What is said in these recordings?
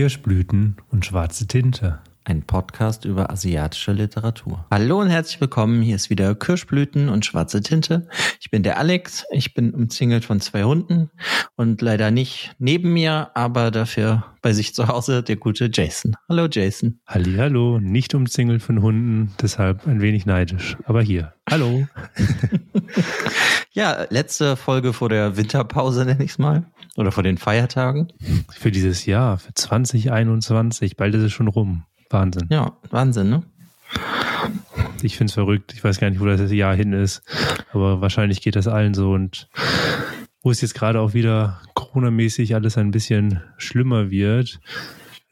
Kirschblüten und schwarze Tinte. Ein Podcast über asiatische Literatur. Hallo und herzlich willkommen. Hier ist wieder Kirschblüten und schwarze Tinte. Ich bin der Alex. Ich bin umzingelt von zwei Hunden und leider nicht neben mir, aber dafür bei sich zu Hause der gute Jason. Hallo Jason. Hallo, nicht umzingelt von Hunden, deshalb ein wenig neidisch. Aber hier. Hallo. ja, letzte Folge vor der Winterpause nenne ich es mal. Oder vor den Feiertagen. Für dieses Jahr, für 2021. Bald ist es schon rum. Wahnsinn. Ja, Wahnsinn, ne? Ich finde es verrückt. Ich weiß gar nicht, wo das Jahr hin ist. Aber wahrscheinlich geht das allen so. Und wo es jetzt gerade auch wieder Corona-mäßig alles ein bisschen schlimmer wird,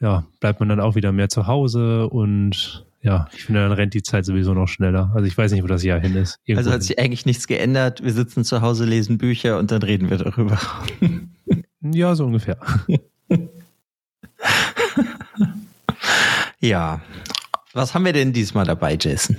ja, bleibt man dann auch wieder mehr zu Hause und ja, ich finde, dann rennt die Zeit sowieso noch schneller. Also ich weiß nicht, wo das Jahr hin ist. Irgendwo also hat sich eigentlich nichts geändert. Wir sitzen zu Hause, lesen Bücher und dann reden wir darüber. ja, so ungefähr. Ja. Was haben wir denn diesmal dabei, Jason?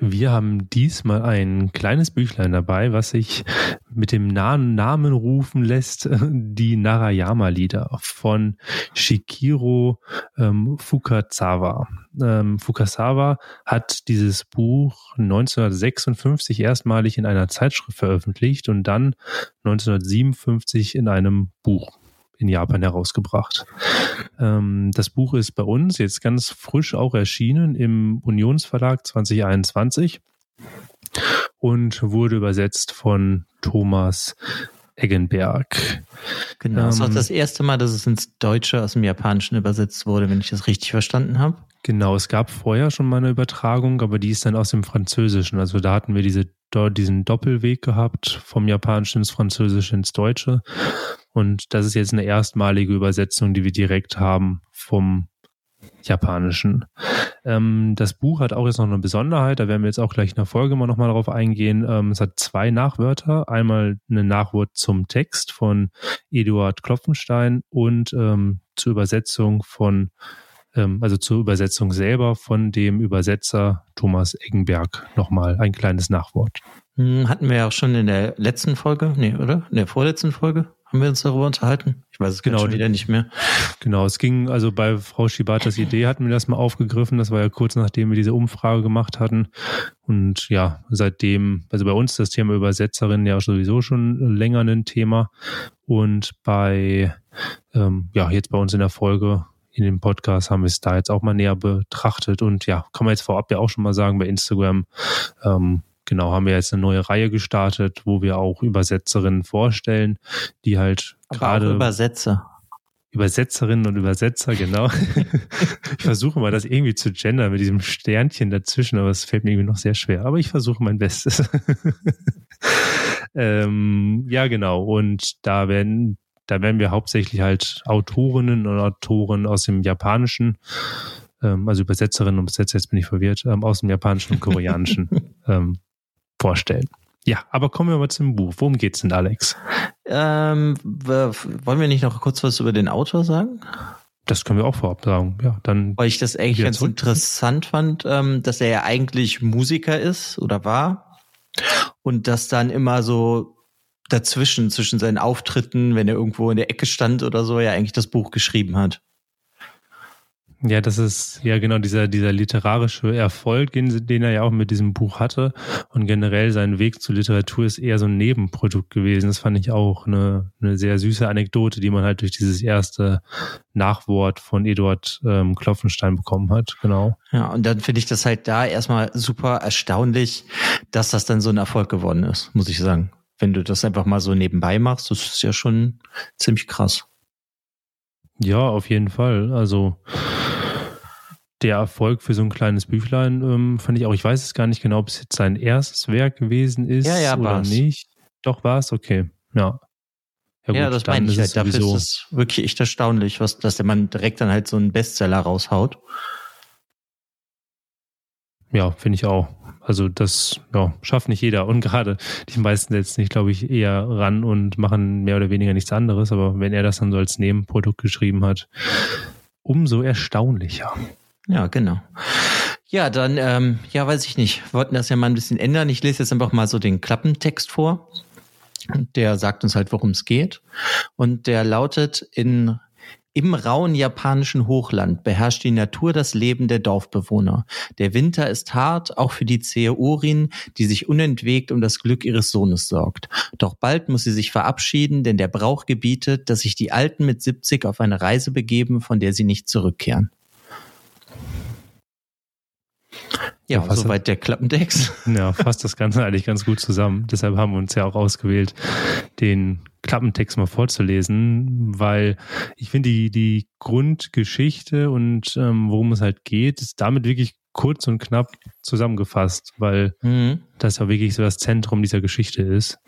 Wir haben diesmal ein kleines Büchlein dabei, was sich mit dem Namen rufen lässt, die Narayama-Lieder von Shikiro ähm, Fukazawa. Ähm, Fukazawa hat dieses Buch 1956 erstmalig in einer Zeitschrift veröffentlicht und dann 1957 in einem Buch in Japan herausgebracht. Ähm, das Buch ist bei uns jetzt ganz frisch auch erschienen im Unionsverlag 2021 und wurde übersetzt von Thomas Eggenberg. Genau, ähm, das ist auch das erste Mal, dass es ins Deutsche aus dem Japanischen übersetzt wurde, wenn ich das richtig verstanden habe. Genau, es gab vorher schon mal eine Übertragung, aber die ist dann aus dem Französischen. Also da hatten wir diese, diesen Doppelweg gehabt, vom Japanischen ins Französische ins Deutsche. Und das ist jetzt eine erstmalige Übersetzung, die wir direkt haben vom Japanischen. Ähm, das Buch hat auch jetzt noch eine Besonderheit, da werden wir jetzt auch gleich in der Folge mal nochmal darauf eingehen. Ähm, es hat zwei Nachwörter. Einmal eine Nachwort zum Text von Eduard Klopfenstein und ähm, zur Übersetzung von, also zur Übersetzung selber von dem Übersetzer Thomas Eggenberg nochmal ein kleines Nachwort. Hm, hatten wir ja auch schon in der letzten Folge, nee, oder? In der vorletzten Folge? Haben wir uns darüber unterhalten? Ich weiß es genau, wieder nicht mehr. Genau, es ging, also bei Frau Schibatas Idee hatten wir das mal aufgegriffen. Das war ja kurz nachdem wir diese Umfrage gemacht hatten. Und ja, seitdem, also bei uns das Thema Übersetzerin ja sowieso schon länger ein Thema. Und bei, ähm, ja, jetzt bei uns in der Folge in dem Podcast haben wir es da jetzt auch mal näher betrachtet. Und ja, kann man jetzt vorab ja auch schon mal sagen, bei Instagram ähm, genau, haben wir jetzt eine neue Reihe gestartet, wo wir auch Übersetzerinnen vorstellen, die halt gerade. Übersetzer. Übersetzerinnen und Übersetzer, genau. ich versuche mal, das irgendwie zu gendern mit diesem Sternchen dazwischen, aber es fällt mir irgendwie noch sehr schwer. Aber ich versuche mein Bestes. ähm, ja, genau. Und da werden, da werden wir hauptsächlich halt Autorinnen und Autoren aus dem Japanischen, ähm, also Übersetzerinnen und Übersetzer, jetzt bin ich verwirrt, ähm, aus dem Japanischen und Koreanischen ähm, vorstellen. Ja, aber kommen wir mal zum Buch. Worum geht's denn, Alex? Ähm, wollen wir nicht noch kurz was über den Autor sagen? Das können wir auch vorab sagen. Ja, dann. Weil ich das eigentlich ganz zurück. interessant fand, ähm, dass er ja eigentlich Musiker ist oder war und das dann immer so dazwischen, zwischen seinen Auftritten, wenn er irgendwo in der Ecke stand oder so, ja eigentlich das Buch geschrieben hat. Ja, das ist ja genau dieser, dieser literarische Erfolg, den, den er ja auch mit diesem Buch hatte. Und generell sein Weg zur Literatur ist eher so ein Nebenprodukt gewesen. Das fand ich auch eine, eine sehr süße Anekdote, die man halt durch dieses erste Nachwort von Eduard ähm, Klopfenstein bekommen hat. Genau. Ja, und dann finde ich das halt da erstmal super erstaunlich, dass das dann so ein Erfolg geworden ist, muss ich sagen. Wenn du das einfach mal so nebenbei machst, das ist ja schon ziemlich krass. Ja, auf jeden Fall. Also der Erfolg für so ein kleines Büchlein ähm, fand ich auch. Ich weiß es gar nicht genau, ob es jetzt sein erstes Werk gewesen ist ja, ja, oder war's. nicht. Doch war es, okay. Ja. Ja, gut, ja das meine ich halt. Dafür ist es wirklich echt erstaunlich, was, dass der Mann direkt dann halt so einen Bestseller raushaut. Ja, finde ich auch. Also das ja, schafft nicht jeder. Und gerade die meisten setzen sich, glaube ich, eher ran und machen mehr oder weniger nichts anderes. Aber wenn er das dann so als Nebenprodukt geschrieben hat, umso erstaunlicher. Ja, genau. Ja, dann, ähm, ja, weiß ich nicht. Wir wollten das ja mal ein bisschen ändern. Ich lese jetzt einfach mal so den Klappentext vor. Der sagt uns halt, worum es geht. Und der lautet in Im rauen japanischen Hochland beherrscht die Natur das Leben der Dorfbewohner. Der Winter ist hart, auch für die zähe Urin, die sich unentwegt um das Glück ihres Sohnes sorgt. Doch bald muss sie sich verabschieden, denn der Brauch gebietet, dass sich die Alten mit 70 auf eine Reise begeben, von der sie nicht zurückkehren. Ja, ja soweit der Klappentext. Ja, fasst das Ganze eigentlich ganz gut zusammen. Deshalb haben wir uns ja auch ausgewählt, den Klappentext mal vorzulesen, weil ich finde, die, die Grundgeschichte und ähm, worum es halt geht, ist damit wirklich kurz und knapp zusammengefasst, weil mhm. das ja wirklich so das Zentrum dieser Geschichte ist.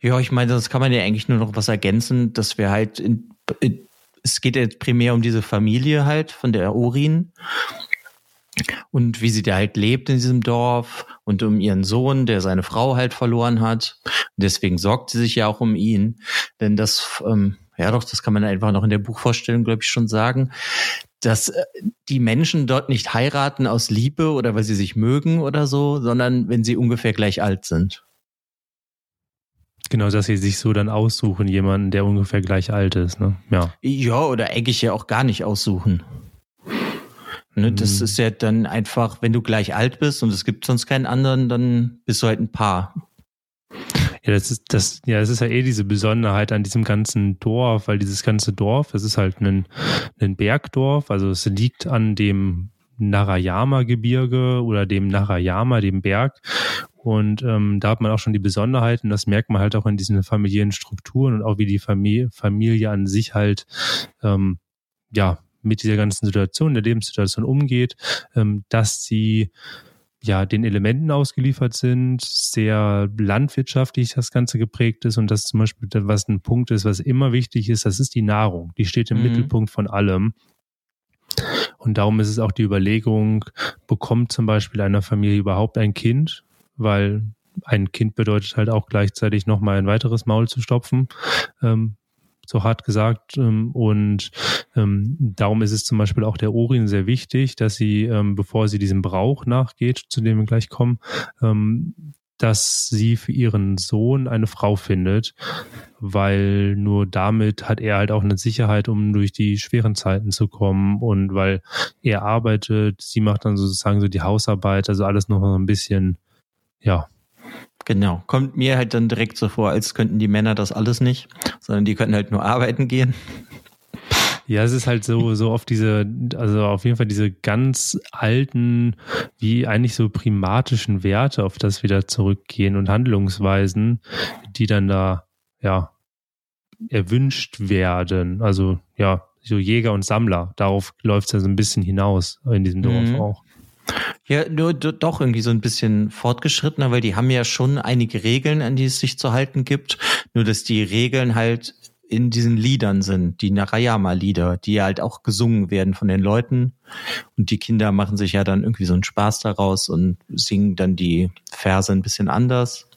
Ja, ich meine, das kann man ja eigentlich nur noch was ergänzen, dass wir halt in, in es geht jetzt primär um diese Familie halt von der Urin und wie sie da halt lebt in diesem Dorf und um ihren Sohn, der seine Frau halt verloren hat. Und deswegen sorgt sie sich ja auch um ihn. Denn das, ähm, ja doch, das kann man einfach noch in der Buchvorstellung, glaube ich, schon sagen, dass äh, die Menschen dort nicht heiraten aus Liebe oder weil sie sich mögen oder so, sondern wenn sie ungefähr gleich alt sind. Genau, dass sie sich so dann aussuchen, jemanden, der ungefähr gleich alt ist, ne? Ja. Ja, oder eigentlich ja auch gar nicht aussuchen. Ne, das mhm. ist ja dann einfach, wenn du gleich alt bist und es gibt sonst keinen anderen, dann bist du halt ein Paar. Ja, das ist das, ja, das ist ja eh diese Besonderheit an diesem ganzen Dorf, weil dieses ganze Dorf, das ist halt ein, ein Bergdorf, also es liegt an dem Narayama-Gebirge oder dem Narayama, dem Berg. Und ähm, da hat man auch schon die Besonderheiten, das merkt man halt auch in diesen familiären Strukturen und auch wie die Familie, Familie an sich halt ähm, ja mit dieser ganzen Situation, der Lebenssituation umgeht, ähm, dass sie ja den Elementen ausgeliefert sind, sehr landwirtschaftlich das Ganze geprägt ist und das zum Beispiel, was ein Punkt ist, was immer wichtig ist, das ist die Nahrung. Die steht im mhm. Mittelpunkt von allem. Und darum ist es auch die Überlegung, bekommt zum Beispiel einer Familie überhaupt ein Kind, weil ein Kind bedeutet halt auch gleichzeitig nochmal ein weiteres Maul zu stopfen. Ähm, so hart gesagt. Ähm, und ähm, darum ist es zum Beispiel auch der Orin sehr wichtig, dass sie, ähm, bevor sie diesem Brauch nachgeht, zu dem wir gleich kommen, ähm, dass sie für ihren Sohn eine Frau findet, weil nur damit hat er halt auch eine Sicherheit, um durch die schweren Zeiten zu kommen und weil er arbeitet, sie macht dann sozusagen so die Hausarbeit, also alles noch ein bisschen, ja, Genau, kommt mir halt dann direkt so vor, als könnten die Männer das alles nicht, sondern die könnten halt nur arbeiten gehen. Ja, es ist halt so, so auf diese, also auf jeden Fall diese ganz alten, wie eigentlich so primatischen Werte, auf das wieder zurückgehen und Handlungsweisen, die dann da, ja, erwünscht werden. Also, ja, so Jäger und Sammler. Darauf läuft es ja so ein bisschen hinaus in diesem Dorf mhm. auch. Ja, nur doch irgendwie so ein bisschen fortgeschrittener, weil die haben ja schon einige Regeln, an die es sich zu halten gibt. Nur dass die Regeln halt in diesen Liedern sind, die Narayama-Lieder, die halt auch gesungen werden von den Leuten. Und die Kinder machen sich ja dann irgendwie so einen Spaß daraus und singen dann die Verse ein bisschen anders,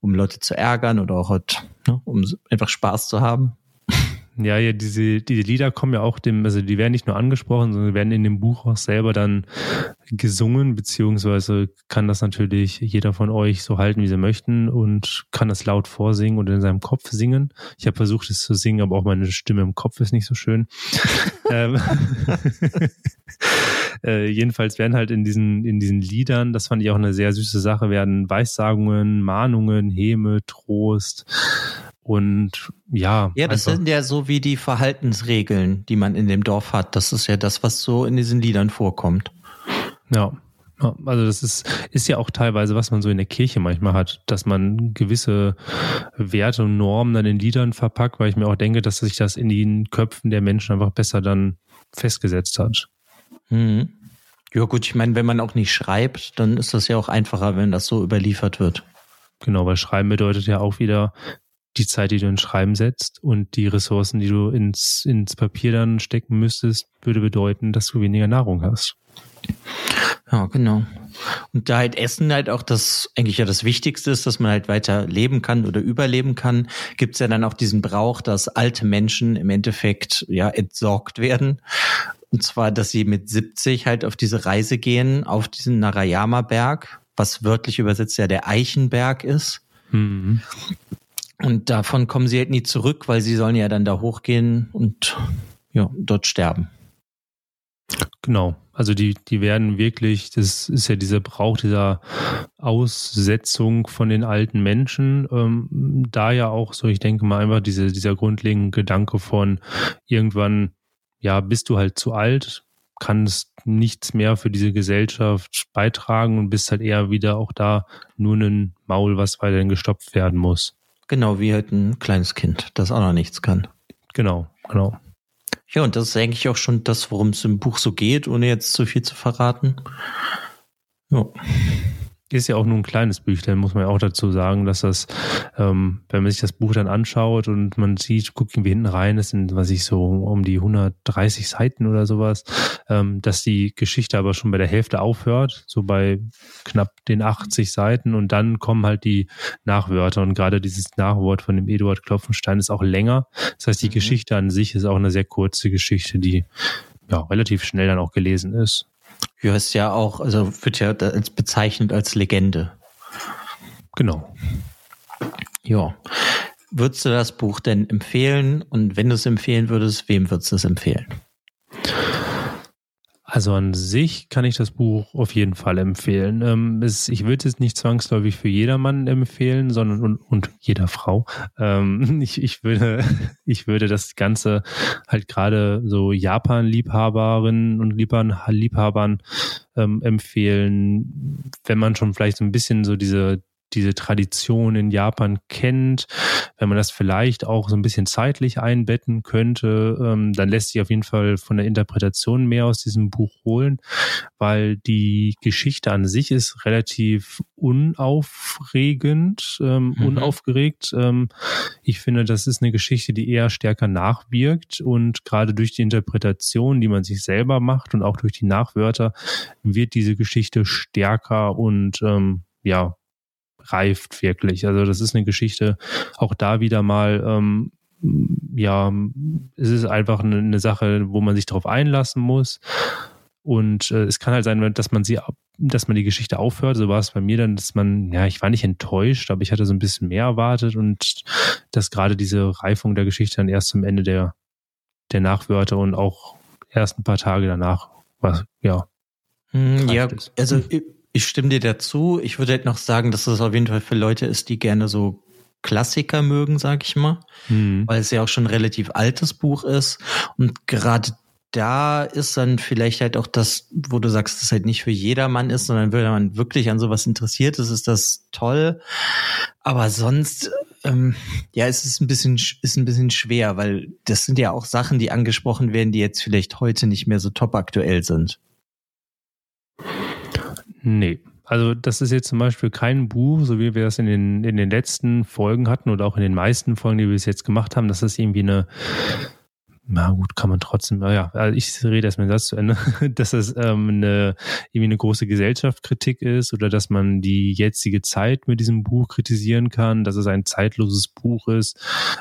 um Leute zu ärgern oder auch halt, ne, um einfach Spaß zu haben. Ja, ja, diese, diese Lieder kommen ja auch dem, also die werden nicht nur angesprochen, sondern werden in dem Buch auch selber dann gesungen, beziehungsweise kann das natürlich jeder von euch so halten, wie sie möchten und kann das laut vorsingen oder in seinem Kopf singen. Ich habe versucht, es zu singen, aber auch meine Stimme im Kopf ist nicht so schön. ähm, äh, jedenfalls werden halt in diesen, in diesen Liedern, das fand ich auch eine sehr süße Sache, werden Weissagungen, Mahnungen, Häme, Trost, und ja. Ja, das sind ja so wie die Verhaltensregeln, die man in dem Dorf hat. Das ist ja das, was so in diesen Liedern vorkommt. Ja. Also das ist, ist ja auch teilweise, was man so in der Kirche manchmal hat, dass man gewisse Werte und Normen dann in Liedern verpackt, weil ich mir auch denke, dass sich das in den Köpfen der Menschen einfach besser dann festgesetzt hat. Mhm. Ja gut, ich meine, wenn man auch nicht schreibt, dann ist das ja auch einfacher, wenn das so überliefert wird. Genau, weil Schreiben bedeutet ja auch wieder, die Zeit, die du ins Schreiben setzt und die Ressourcen, die du ins, ins Papier dann stecken müsstest, würde bedeuten, dass du weniger Nahrung hast. Ja, genau. Und da halt Essen halt auch das eigentlich ja das Wichtigste ist, dass man halt weiter leben kann oder überleben kann, gibt's ja dann auch diesen Brauch, dass alte Menschen im Endeffekt ja entsorgt werden. Und zwar, dass sie mit 70 halt auf diese Reise gehen, auf diesen Narayama-Berg, was wörtlich übersetzt ja der Eichenberg ist. Mhm. Und davon kommen sie halt nie zurück, weil sie sollen ja dann da hochgehen und ja, dort sterben. Genau. Also die, die werden wirklich, das ist ja dieser Brauch dieser Aussetzung von den alten Menschen, ähm, da ja auch so, ich denke mal einfach diese, dieser grundlegende Gedanke von irgendwann, ja, bist du halt zu alt, kannst nichts mehr für diese Gesellschaft beitragen und bist halt eher wieder auch da nur ein Maul, was weiterhin gestopft werden muss. Genau, wie halt ein kleines Kind, das auch noch nichts kann. Genau, genau. Ja, und das ist eigentlich auch schon das, worum es im Buch so geht, ohne jetzt zu viel zu verraten. Ja. Ist ja auch nur ein kleines Büchlein, muss man ja auch dazu sagen, dass das, ähm, wenn man sich das Buch dann anschaut und man sieht, gucken wir hinten rein, es sind, was ich so um die 130 Seiten oder sowas, ähm, dass die Geschichte aber schon bei der Hälfte aufhört, so bei knapp den 80 Seiten und dann kommen halt die Nachwörter und gerade dieses Nachwort von dem Eduard Klopfenstein ist auch länger. Das heißt, die mhm. Geschichte an sich ist auch eine sehr kurze Geschichte, die ja relativ schnell dann auch gelesen ist. Ja, ist ja auch, also wird ja als bezeichnet als Legende. Genau. Ja. Würdest du das Buch denn empfehlen? Und wenn du es empfehlen würdest, wem würdest du es empfehlen? Also an sich kann ich das Buch auf jeden Fall empfehlen. Ähm, es, ich würde es nicht zwangsläufig für jedermann empfehlen, sondern und, und jeder Frau. Ähm, ich, ich würde, ich würde das Ganze halt gerade so Japan-Liebhaberinnen und Liebhabern ähm, empfehlen, wenn man schon vielleicht so ein bisschen so diese diese Tradition in Japan kennt, wenn man das vielleicht auch so ein bisschen zeitlich einbetten könnte, ähm, dann lässt sich auf jeden Fall von der Interpretation mehr aus diesem Buch holen, weil die Geschichte an sich ist relativ unaufregend, ähm, mhm. unaufgeregt. Ähm, ich finde, das ist eine Geschichte, die eher stärker nachwirkt und gerade durch die Interpretation, die man sich selber macht und auch durch die Nachwörter, wird diese Geschichte stärker und ähm, ja, reift wirklich. Also das ist eine Geschichte, auch da wieder mal, ähm, ja, es ist einfach eine, eine Sache, wo man sich darauf einlassen muss. Und äh, es kann halt sein, dass man sie, dass man die Geschichte aufhört. So war es bei mir dann, dass man, ja, ich war nicht enttäuscht, aber ich hatte so ein bisschen mehr erwartet und dass gerade diese Reifung der Geschichte dann erst zum Ende der, der Nachwörter und auch erst ein paar Tage danach war, ja. Hm, ja, also ich stimme dir dazu. Ich würde halt noch sagen, dass es auf jeden Fall für Leute ist, die gerne so Klassiker mögen, sag ich mal, mhm. weil es ja auch schon ein relativ altes Buch ist und gerade da ist dann vielleicht halt auch das, wo du sagst, dass es halt nicht für jedermann ist, sondern wenn man wirklich an sowas interessiert ist, ist das toll. Aber sonst, ähm, ja, es ist ein bisschen, ist ein bisschen schwer, weil das sind ja auch Sachen, die angesprochen werden, die jetzt vielleicht heute nicht mehr so top aktuell sind. Nee. Also das ist jetzt zum Beispiel kein Buch, so wie wir das in den, in den letzten Folgen hatten oder auch in den meisten Folgen, die wir bis jetzt gemacht haben, dass das irgendwie eine, na gut, kann man trotzdem, naja, also ich rede erst mit das zu Ende, dass das ähm, eine, irgendwie eine große Gesellschaftskritik ist oder dass man die jetzige Zeit mit diesem Buch kritisieren kann, dass es ein zeitloses Buch ist.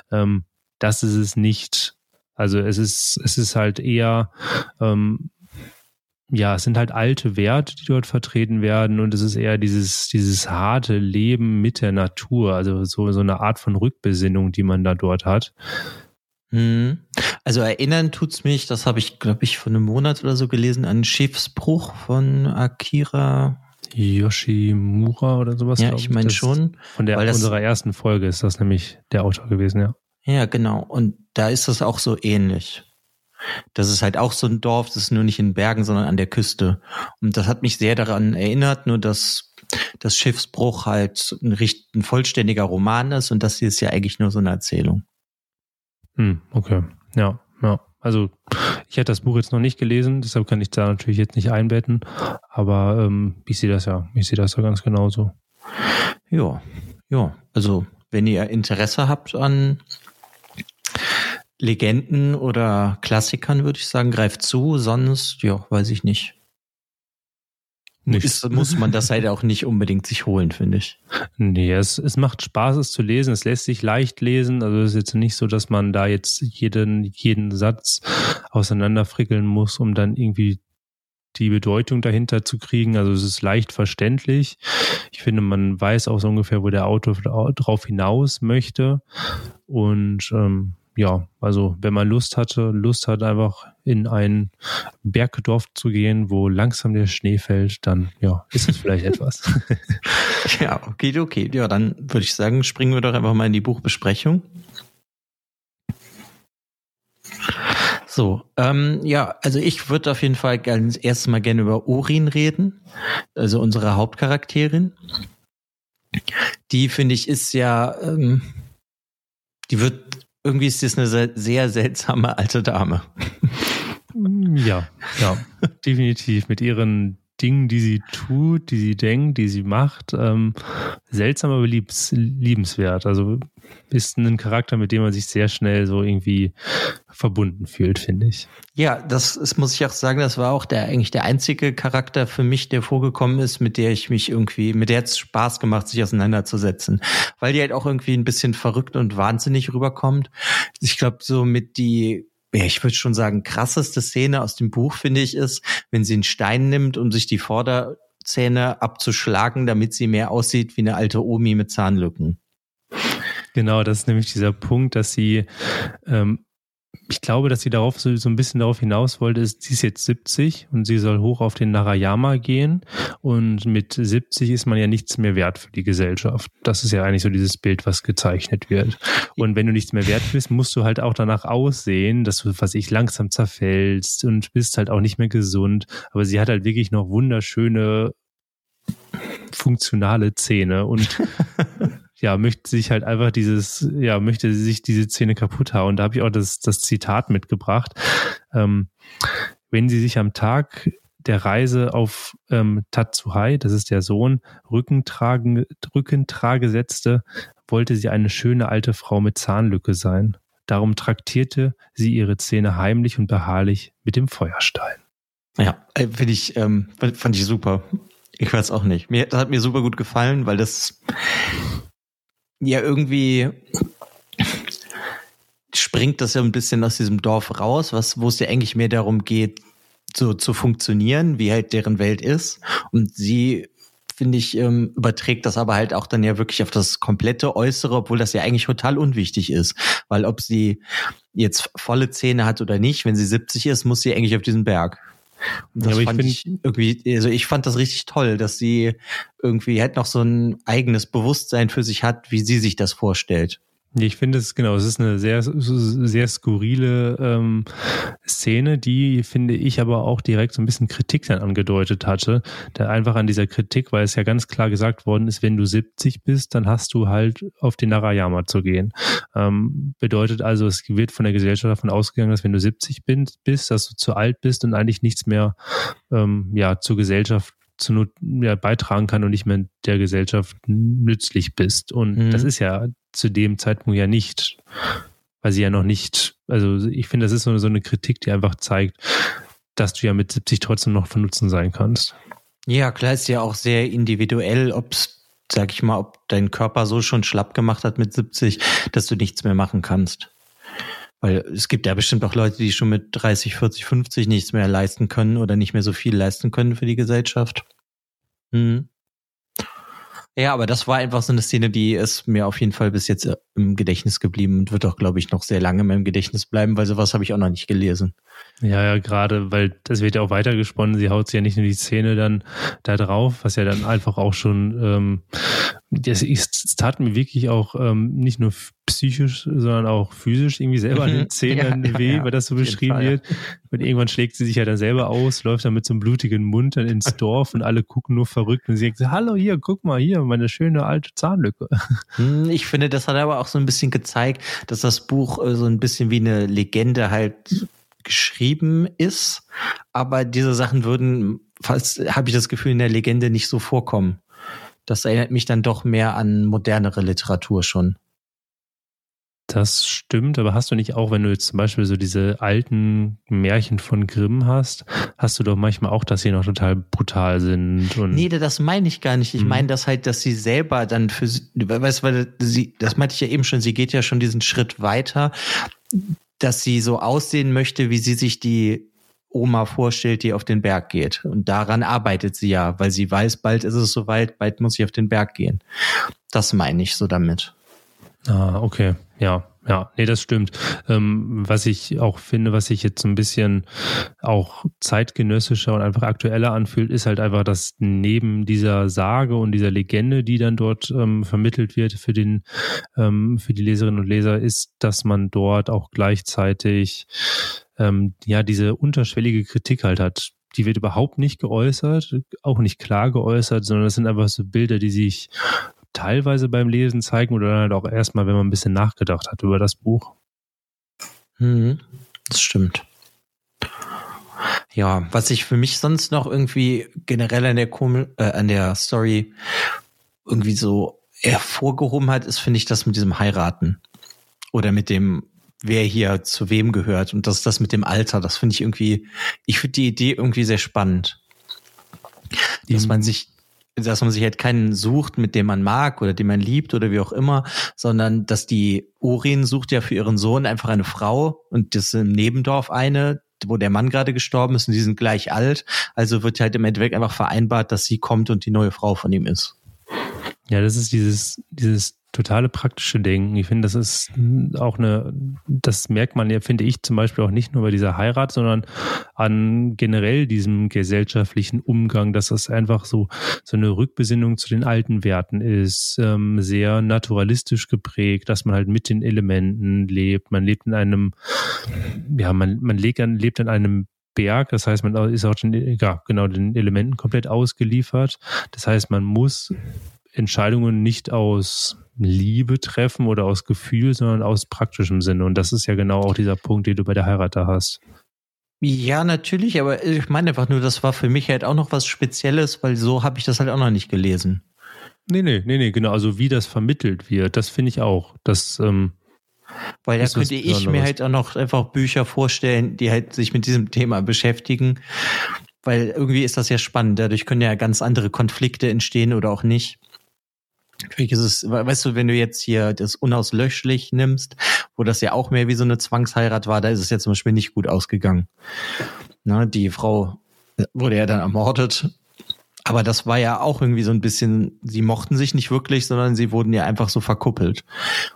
Ähm, das ist es nicht. Also es ist, es ist halt eher ähm, ja, es sind halt alte Werte, die dort vertreten werden und es ist eher dieses, dieses harte Leben mit der Natur, also so, so eine Art von Rückbesinnung, die man da dort hat. Hm. Also erinnern tut's mich, das habe ich, glaube ich, vor einem Monat oder so gelesen, an Schiffsbruch von Akira Yoshimura oder sowas. Ja, ich meine schon. Von der unserer ersten Folge ist das nämlich der Autor gewesen, ja. Ja, genau. Und da ist das auch so ähnlich. Das ist halt auch so ein Dorf, das ist nur nicht in Bergen, sondern an der Küste. Und das hat mich sehr daran erinnert, nur dass das Schiffsbruch halt ein, ein vollständiger Roman ist und das hier ist ja eigentlich nur so eine Erzählung. Hm, okay. Ja, ja. Also ich hätte das Buch jetzt noch nicht gelesen, deshalb kann ich da natürlich jetzt nicht einbetten, aber ähm, ich sehe das ja, ich sehe das ja ganz genauso. Ja, ja. Also wenn ihr Interesse habt an Legenden oder Klassikern, würde ich sagen, greift zu, sonst, ja, weiß ich nicht. Ist, muss man das halt auch nicht unbedingt sich holen, finde ich. Nee, es, es macht Spaß, es zu lesen. Es lässt sich leicht lesen. Also es ist jetzt nicht so, dass man da jetzt jeden, jeden Satz auseinanderfrickeln muss, um dann irgendwie die Bedeutung dahinter zu kriegen. Also es ist leicht verständlich. Ich finde, man weiß auch so ungefähr, wo der Autor drauf hinaus möchte. Und ähm, ja, also wenn man Lust hatte, Lust hat einfach in ein Bergdorf zu gehen, wo langsam der Schnee fällt, dann ja, ist es vielleicht etwas. ja, okay, okay. Ja, dann würde ich sagen, springen wir doch einfach mal in die Buchbesprechung. So, ähm, ja, also ich würde auf jeden Fall ganz erstes Mal gerne über Urin reden, also unsere Hauptcharakterin. Die finde ich ist ja, ähm, die wird irgendwie ist das eine sehr seltsame alte Dame. Ja, ja, definitiv mit ihren Dingen, die sie tut, die sie denkt, die sie macht, ähm, seltsam, aber liebs, liebenswert. Also ist ein Charakter, mit dem man sich sehr schnell so irgendwie verbunden fühlt, finde ich. Ja, das ist, muss ich auch sagen, das war auch der eigentlich der einzige Charakter für mich, der vorgekommen ist, mit der ich mich irgendwie, mit der es Spaß gemacht, sich auseinanderzusetzen. Weil die halt auch irgendwie ein bisschen verrückt und wahnsinnig rüberkommt. Ich glaube, so mit die ja, ich würde schon sagen, krasseste Szene aus dem Buch, finde ich, ist, wenn sie einen Stein nimmt, um sich die Vorderzähne abzuschlagen, damit sie mehr aussieht wie eine alte Omi mit Zahnlücken. Genau, das ist nämlich dieser Punkt, dass sie ähm, ich glaube, dass sie darauf so, so ein bisschen darauf hinaus wollte, ist, sie ist jetzt 70 und sie soll hoch auf den Narayama gehen. Und mit 70 ist man ja nichts mehr wert für die Gesellschaft. Das ist ja eigentlich so dieses Bild, was gezeichnet wird. Und wenn du nichts mehr wert bist, musst du halt auch danach aussehen, dass du, was ich, langsam zerfällst und bist halt auch nicht mehr gesund. Aber sie hat halt wirklich noch wunderschöne funktionale Zähne und ja, möchte sich halt einfach dieses, ja, möchte sich diese Szene kaputt hauen. Da habe ich auch das, das Zitat mitgebracht. Ähm, wenn sie sich am Tag der Reise auf ähm, Tatsuhai, das ist der Sohn, Rückentragen, Rückentrage setzte, wollte sie eine schöne alte Frau mit Zahnlücke sein. Darum traktierte sie ihre Zähne heimlich und beharrlich mit dem Feuerstein. Ja, äh, finde ich, ähm, fand ich super. Ich weiß auch nicht. Mir, das hat mir super gut gefallen, weil das ja irgendwie springt das ja ein bisschen aus diesem Dorf raus, was, wo es ja eigentlich mehr darum geht, so zu funktionieren, wie halt deren Welt ist. Und sie, finde ich, ähm, überträgt das aber halt auch dann ja wirklich auf das komplette Äußere, obwohl das ja eigentlich total unwichtig ist. Weil ob sie jetzt volle Zähne hat oder nicht, wenn sie 70 ist, muss sie eigentlich auf diesen Berg. Und das ja, fand ich, ich irgendwie, also ich fand das richtig toll, dass sie irgendwie halt noch so ein eigenes Bewusstsein für sich hat, wie sie sich das vorstellt. Ich finde es genau, es ist eine sehr, sehr skurrile ähm, Szene, die finde ich aber auch direkt so ein bisschen Kritik dann angedeutet hatte. Da einfach an dieser Kritik, weil es ja ganz klar gesagt worden ist, wenn du 70 bist, dann hast du halt auf den Narayama zu gehen. Ähm, bedeutet also, es wird von der Gesellschaft davon ausgegangen, dass wenn du 70 bist, dass du zu alt bist und eigentlich nichts mehr ähm, ja zur Gesellschaft zu Not, ja, beitragen kann und nicht mehr der Gesellschaft nützlich bist. Und mhm. das ist ja zu dem Zeitpunkt ja nicht, weil sie ja noch nicht, also ich finde, das ist so eine, so eine Kritik, die einfach zeigt, dass du ja mit 70 trotzdem noch von Nutzen sein kannst. Ja, klar ist ja auch sehr individuell, ob es, sag ich mal, ob dein Körper so schon schlapp gemacht hat mit 70, dass du nichts mehr machen kannst. Weil es gibt ja bestimmt auch Leute, die schon mit 30, 40, 50 nichts mehr leisten können oder nicht mehr so viel leisten können für die Gesellschaft. Hm. Ja, aber das war einfach so eine Szene, die ist mir auf jeden Fall bis jetzt im Gedächtnis geblieben und wird auch, glaube ich, noch sehr lange in meinem Gedächtnis bleiben, weil sowas habe ich auch noch nicht gelesen. Ja, ja, gerade, weil das wird ja auch weitergesponnen. Sie haut sich ja nicht nur die Szene dann da drauf, was ja dann einfach auch schon, ähm, das, es tat mir wirklich auch ähm, nicht nur psychisch, sondern auch physisch irgendwie selber an den mhm. Zähnen ja, weh, ja, weil das so beschrieben Fall, wird. Und irgendwann schlägt sie sich ja dann selber aus, läuft dann mit so einem blutigen Mund dann ins Dorf und alle gucken nur verrückt und sie denkt, hallo hier, guck mal hier, meine schöne alte Zahnlücke. Hm, ich finde, das hat aber auch so ein bisschen gezeigt, dass das Buch äh, so ein bisschen wie eine Legende halt geschrieben ist, aber diese Sachen würden, fast habe ich das Gefühl, in der Legende nicht so vorkommen. Das erinnert mich dann doch mehr an modernere Literatur schon. Das stimmt, aber hast du nicht auch, wenn du jetzt zum Beispiel so diese alten Märchen von Grimm hast, hast du doch manchmal auch, dass sie noch total brutal sind und. Nee, das meine ich gar nicht. Ich mhm. meine das halt, dass sie selber dann für, weißt du, weil sie, das meinte ich ja eben schon, sie geht ja schon diesen Schritt weiter, dass sie so aussehen möchte, wie sie sich die Oma vorstellt, die auf den Berg geht. Und daran arbeitet sie ja, weil sie weiß, bald ist es soweit, bald muss ich auf den Berg gehen. Das meine ich so damit. Ah, okay. Ja, Ja, nee, das stimmt. Ähm, was ich auch finde, was sich jetzt so ein bisschen auch zeitgenössischer und einfach aktueller anfühlt, ist halt einfach, dass neben dieser Sage und dieser Legende, die dann dort ähm, vermittelt wird für den, ähm, für die Leserinnen und Leser, ist, dass man dort auch gleichzeitig ähm, ja diese unterschwellige Kritik halt hat. Die wird überhaupt nicht geäußert, auch nicht klar geäußert, sondern das sind einfach so Bilder, die sich teilweise beim Lesen zeigen oder dann halt auch erstmal, wenn man ein bisschen nachgedacht hat über das Buch. Mhm, das stimmt. Ja, was ich für mich sonst noch irgendwie generell an der, Kom äh, an der Story irgendwie so hervorgehoben hat, ist, finde ich, das mit diesem Heiraten. Oder mit dem, wer hier zu wem gehört. Und das das mit dem Alter. Das finde ich irgendwie, ich finde die Idee irgendwie sehr spannend. Dass man sich dass man sich halt keinen sucht, mit dem man mag oder den man liebt oder wie auch immer, sondern dass die Urin sucht ja für ihren Sohn einfach eine Frau und das ist im Nebendorf eine, wo der Mann gerade gestorben ist und die sind gleich alt. Also wird halt im Endeffekt einfach vereinbart, dass sie kommt und die neue Frau von ihm ist. Ja, das ist dieses, dieses totale praktische Denken. Ich finde, das ist auch eine, das merkt man ja, finde ich zum Beispiel auch nicht nur bei dieser Heirat, sondern an generell diesem gesellschaftlichen Umgang, dass das einfach so, so eine Rückbesinnung zu den alten Werten ist, ähm, sehr naturalistisch geprägt, dass man halt mit den Elementen lebt. Man lebt in einem, ja, man, man lebt an, lebt an einem Berg, das heißt, man ist auch den, ja, genau den Elementen komplett ausgeliefert. Das heißt, man muss Entscheidungen nicht aus Liebe treffen oder aus Gefühl, sondern aus praktischem Sinne. Und das ist ja genau auch dieser Punkt, den du bei der Heirat da hast. Ja, natürlich, aber ich meine einfach nur, das war für mich halt auch noch was Spezielles, weil so habe ich das halt auch noch nicht gelesen. Nee, nee, nee, nee, genau. Also wie das vermittelt wird, das finde ich auch. Das, ähm, weil da könnte ich mir halt auch noch einfach Bücher vorstellen, die halt sich mit diesem Thema beschäftigen. Weil irgendwie ist das ja spannend. Dadurch können ja ganz andere Konflikte entstehen oder auch nicht. Natürlich ist es, weißt du, wenn du jetzt hier das unauslöschlich nimmst, wo das ja auch mehr wie so eine Zwangsheirat war, da ist es ja zum Beispiel nicht gut ausgegangen. Na, die Frau wurde ja dann ermordet. Aber das war ja auch irgendwie so ein bisschen, sie mochten sich nicht wirklich, sondern sie wurden ja einfach so verkuppelt.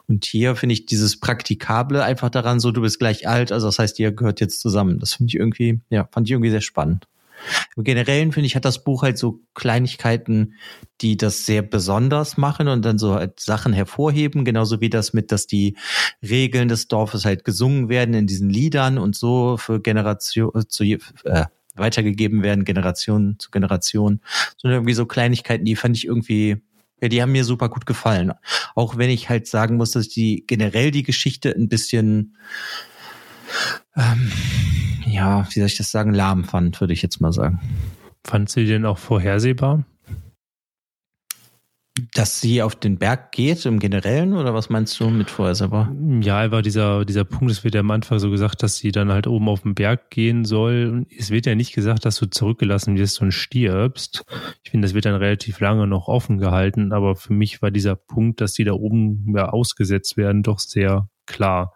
Und hier finde ich dieses Praktikable einfach daran so, du bist gleich alt, also das heißt, ihr gehört jetzt zusammen. Das finde ich irgendwie, ja, fand ich irgendwie sehr spannend. Im Generellen finde ich, hat das Buch halt so Kleinigkeiten, die das sehr besonders machen und dann so halt Sachen hervorheben, genauso wie das mit, dass die Regeln des Dorfes halt gesungen werden in diesen Liedern und so für Generation zu äh, weitergegeben werden, Generation zu Generation. Sondern irgendwie so Kleinigkeiten, die fand ich irgendwie ja, die haben mir super gut gefallen. Auch wenn ich halt sagen muss, dass die generell die Geschichte ein bisschen ähm, ja, wie soll ich das sagen, lahm fand, würde ich jetzt mal sagen. Fand sie denn auch vorhersehbar? Dass sie auf den Berg geht im Generellen oder was meinst du mit vorhersehbar? Ja, einfach dieser, dieser Punkt, es wird ja am Anfang so gesagt, dass sie dann halt oben auf den Berg gehen soll. Es wird ja nicht gesagt, dass du zurückgelassen wirst und stirbst. Ich finde, das wird dann relativ lange noch offen gehalten, aber für mich war dieser Punkt, dass sie da oben ja ausgesetzt werden, doch sehr klar.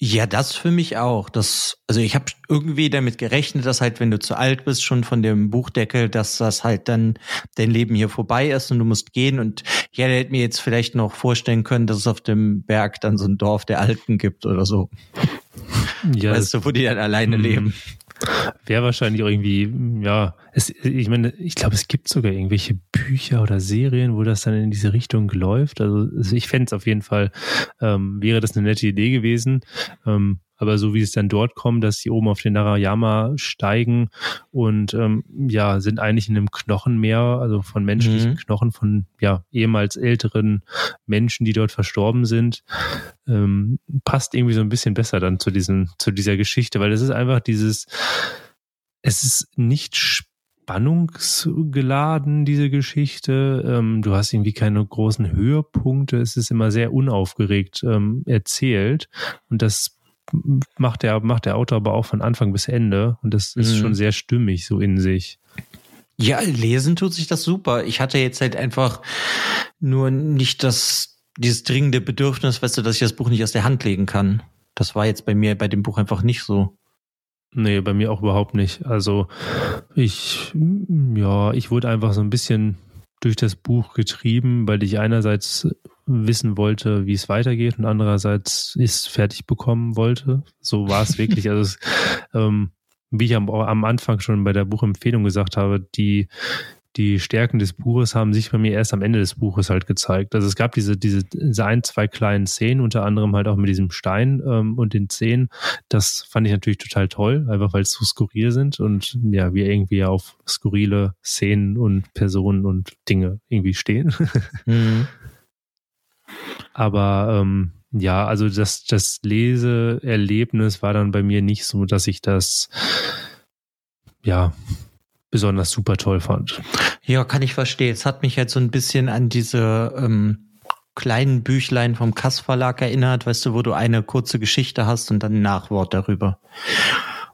Ja, das für mich auch. Das, also ich habe irgendwie damit gerechnet, dass halt, wenn du zu alt bist, schon von dem Buchdeckel, dass das halt dann dein Leben hier vorbei ist und du musst gehen. Und ich hätte mir jetzt vielleicht noch vorstellen können, dass es auf dem Berg dann so ein Dorf der Alten gibt oder so. Ja, weißt du, wo die dann alleine mhm. leben. Wäre wahrscheinlich irgendwie, ja, es, ich meine, ich glaube, es gibt sogar irgendwelche Bücher oder Serien, wo das dann in diese Richtung läuft. Also, also ich fände es auf jeden Fall, ähm, wäre das eine nette Idee gewesen. Ähm, aber so wie es dann dort kommt, dass sie oben auf den Narayama steigen und ähm, ja, sind eigentlich in einem Knochenmeer, also von menschlichen mhm. Knochen von ja ehemals älteren Menschen, die dort verstorben sind, ähm, passt irgendwie so ein bisschen besser dann zu diesem, zu dieser Geschichte, weil es ist einfach dieses, es ist nicht spannungsgeladen, diese Geschichte. Ähm, du hast irgendwie keine großen Höhepunkte. Es ist immer sehr unaufgeregt ähm, erzählt. Und das macht der, macht der Autor aber auch von Anfang bis Ende und das ist mhm. schon sehr stimmig so in sich. Ja, lesen tut sich das super. Ich hatte jetzt halt einfach nur nicht das, dieses dringende Bedürfnis, weißt du, dass ich das Buch nicht aus der Hand legen kann. Das war jetzt bei mir bei dem Buch einfach nicht so. Nee, bei mir auch überhaupt nicht. Also ich, ja, ich wurde einfach so ein bisschen durch das Buch getrieben, weil ich einerseits wissen wollte, wie es weitergeht und andererseits es fertig bekommen wollte. So war es wirklich. Also es, ähm, wie ich am, am Anfang schon bei der Buchempfehlung gesagt habe, die die Stärken des Buches haben sich bei mir erst am Ende des Buches halt gezeigt. Also es gab diese, diese, diese ein, zwei kleinen Szenen, unter anderem halt auch mit diesem Stein ähm, und den Zehen. Das fand ich natürlich total toll, einfach weil es so skurril sind und ja, wir irgendwie auf skurrile Szenen und Personen und Dinge irgendwie stehen. Mhm. Aber ähm, ja, also das, das Leseerlebnis war dann bei mir nicht so, dass ich das ja besonders super toll fand. Ja, kann ich verstehen. Es hat mich jetzt so ein bisschen an diese ähm, kleinen Büchlein vom Kass Verlag erinnert, weißt du, wo du eine kurze Geschichte hast und dann ein Nachwort darüber.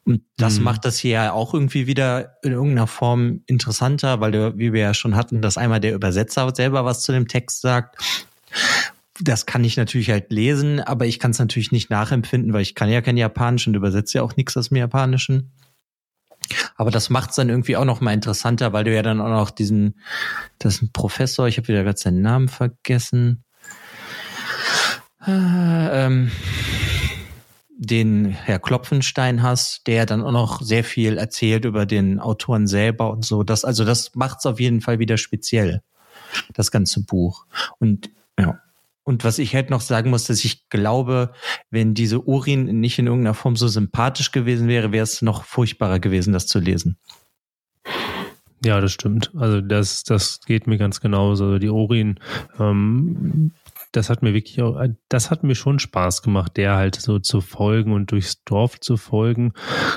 Und das mhm. macht das hier ja auch irgendwie wieder in irgendeiner Form interessanter, weil du, wie wir ja schon hatten, dass einmal der Übersetzer selber was zu dem Text sagt. Das kann ich natürlich halt lesen, aber ich kann es natürlich nicht nachempfinden, weil ich kann ja kein Japanisch und übersetze ja auch nichts aus dem Japanischen. Aber das macht es dann irgendwie auch noch mal interessanter, weil du ja dann auch noch diesen, das ist ein Professor, ich habe wieder gerade seinen Namen vergessen, äh, ähm, den Herr Klopfenstein hast, der dann auch noch sehr viel erzählt über den Autoren selber und so. Das, also das macht es auf jeden Fall wieder speziell, das ganze Buch. Und ja. Und was ich halt noch sagen muss, dass ich glaube, wenn diese Urin nicht in irgendeiner Form so sympathisch gewesen wäre, wäre es noch furchtbarer gewesen, das zu lesen. Ja, das stimmt. Also das, das geht mir ganz genauso. Die Urin ähm, das hat mir wirklich auch, das hat mir schon Spaß gemacht, der halt so zu folgen und durchs Dorf zu folgen.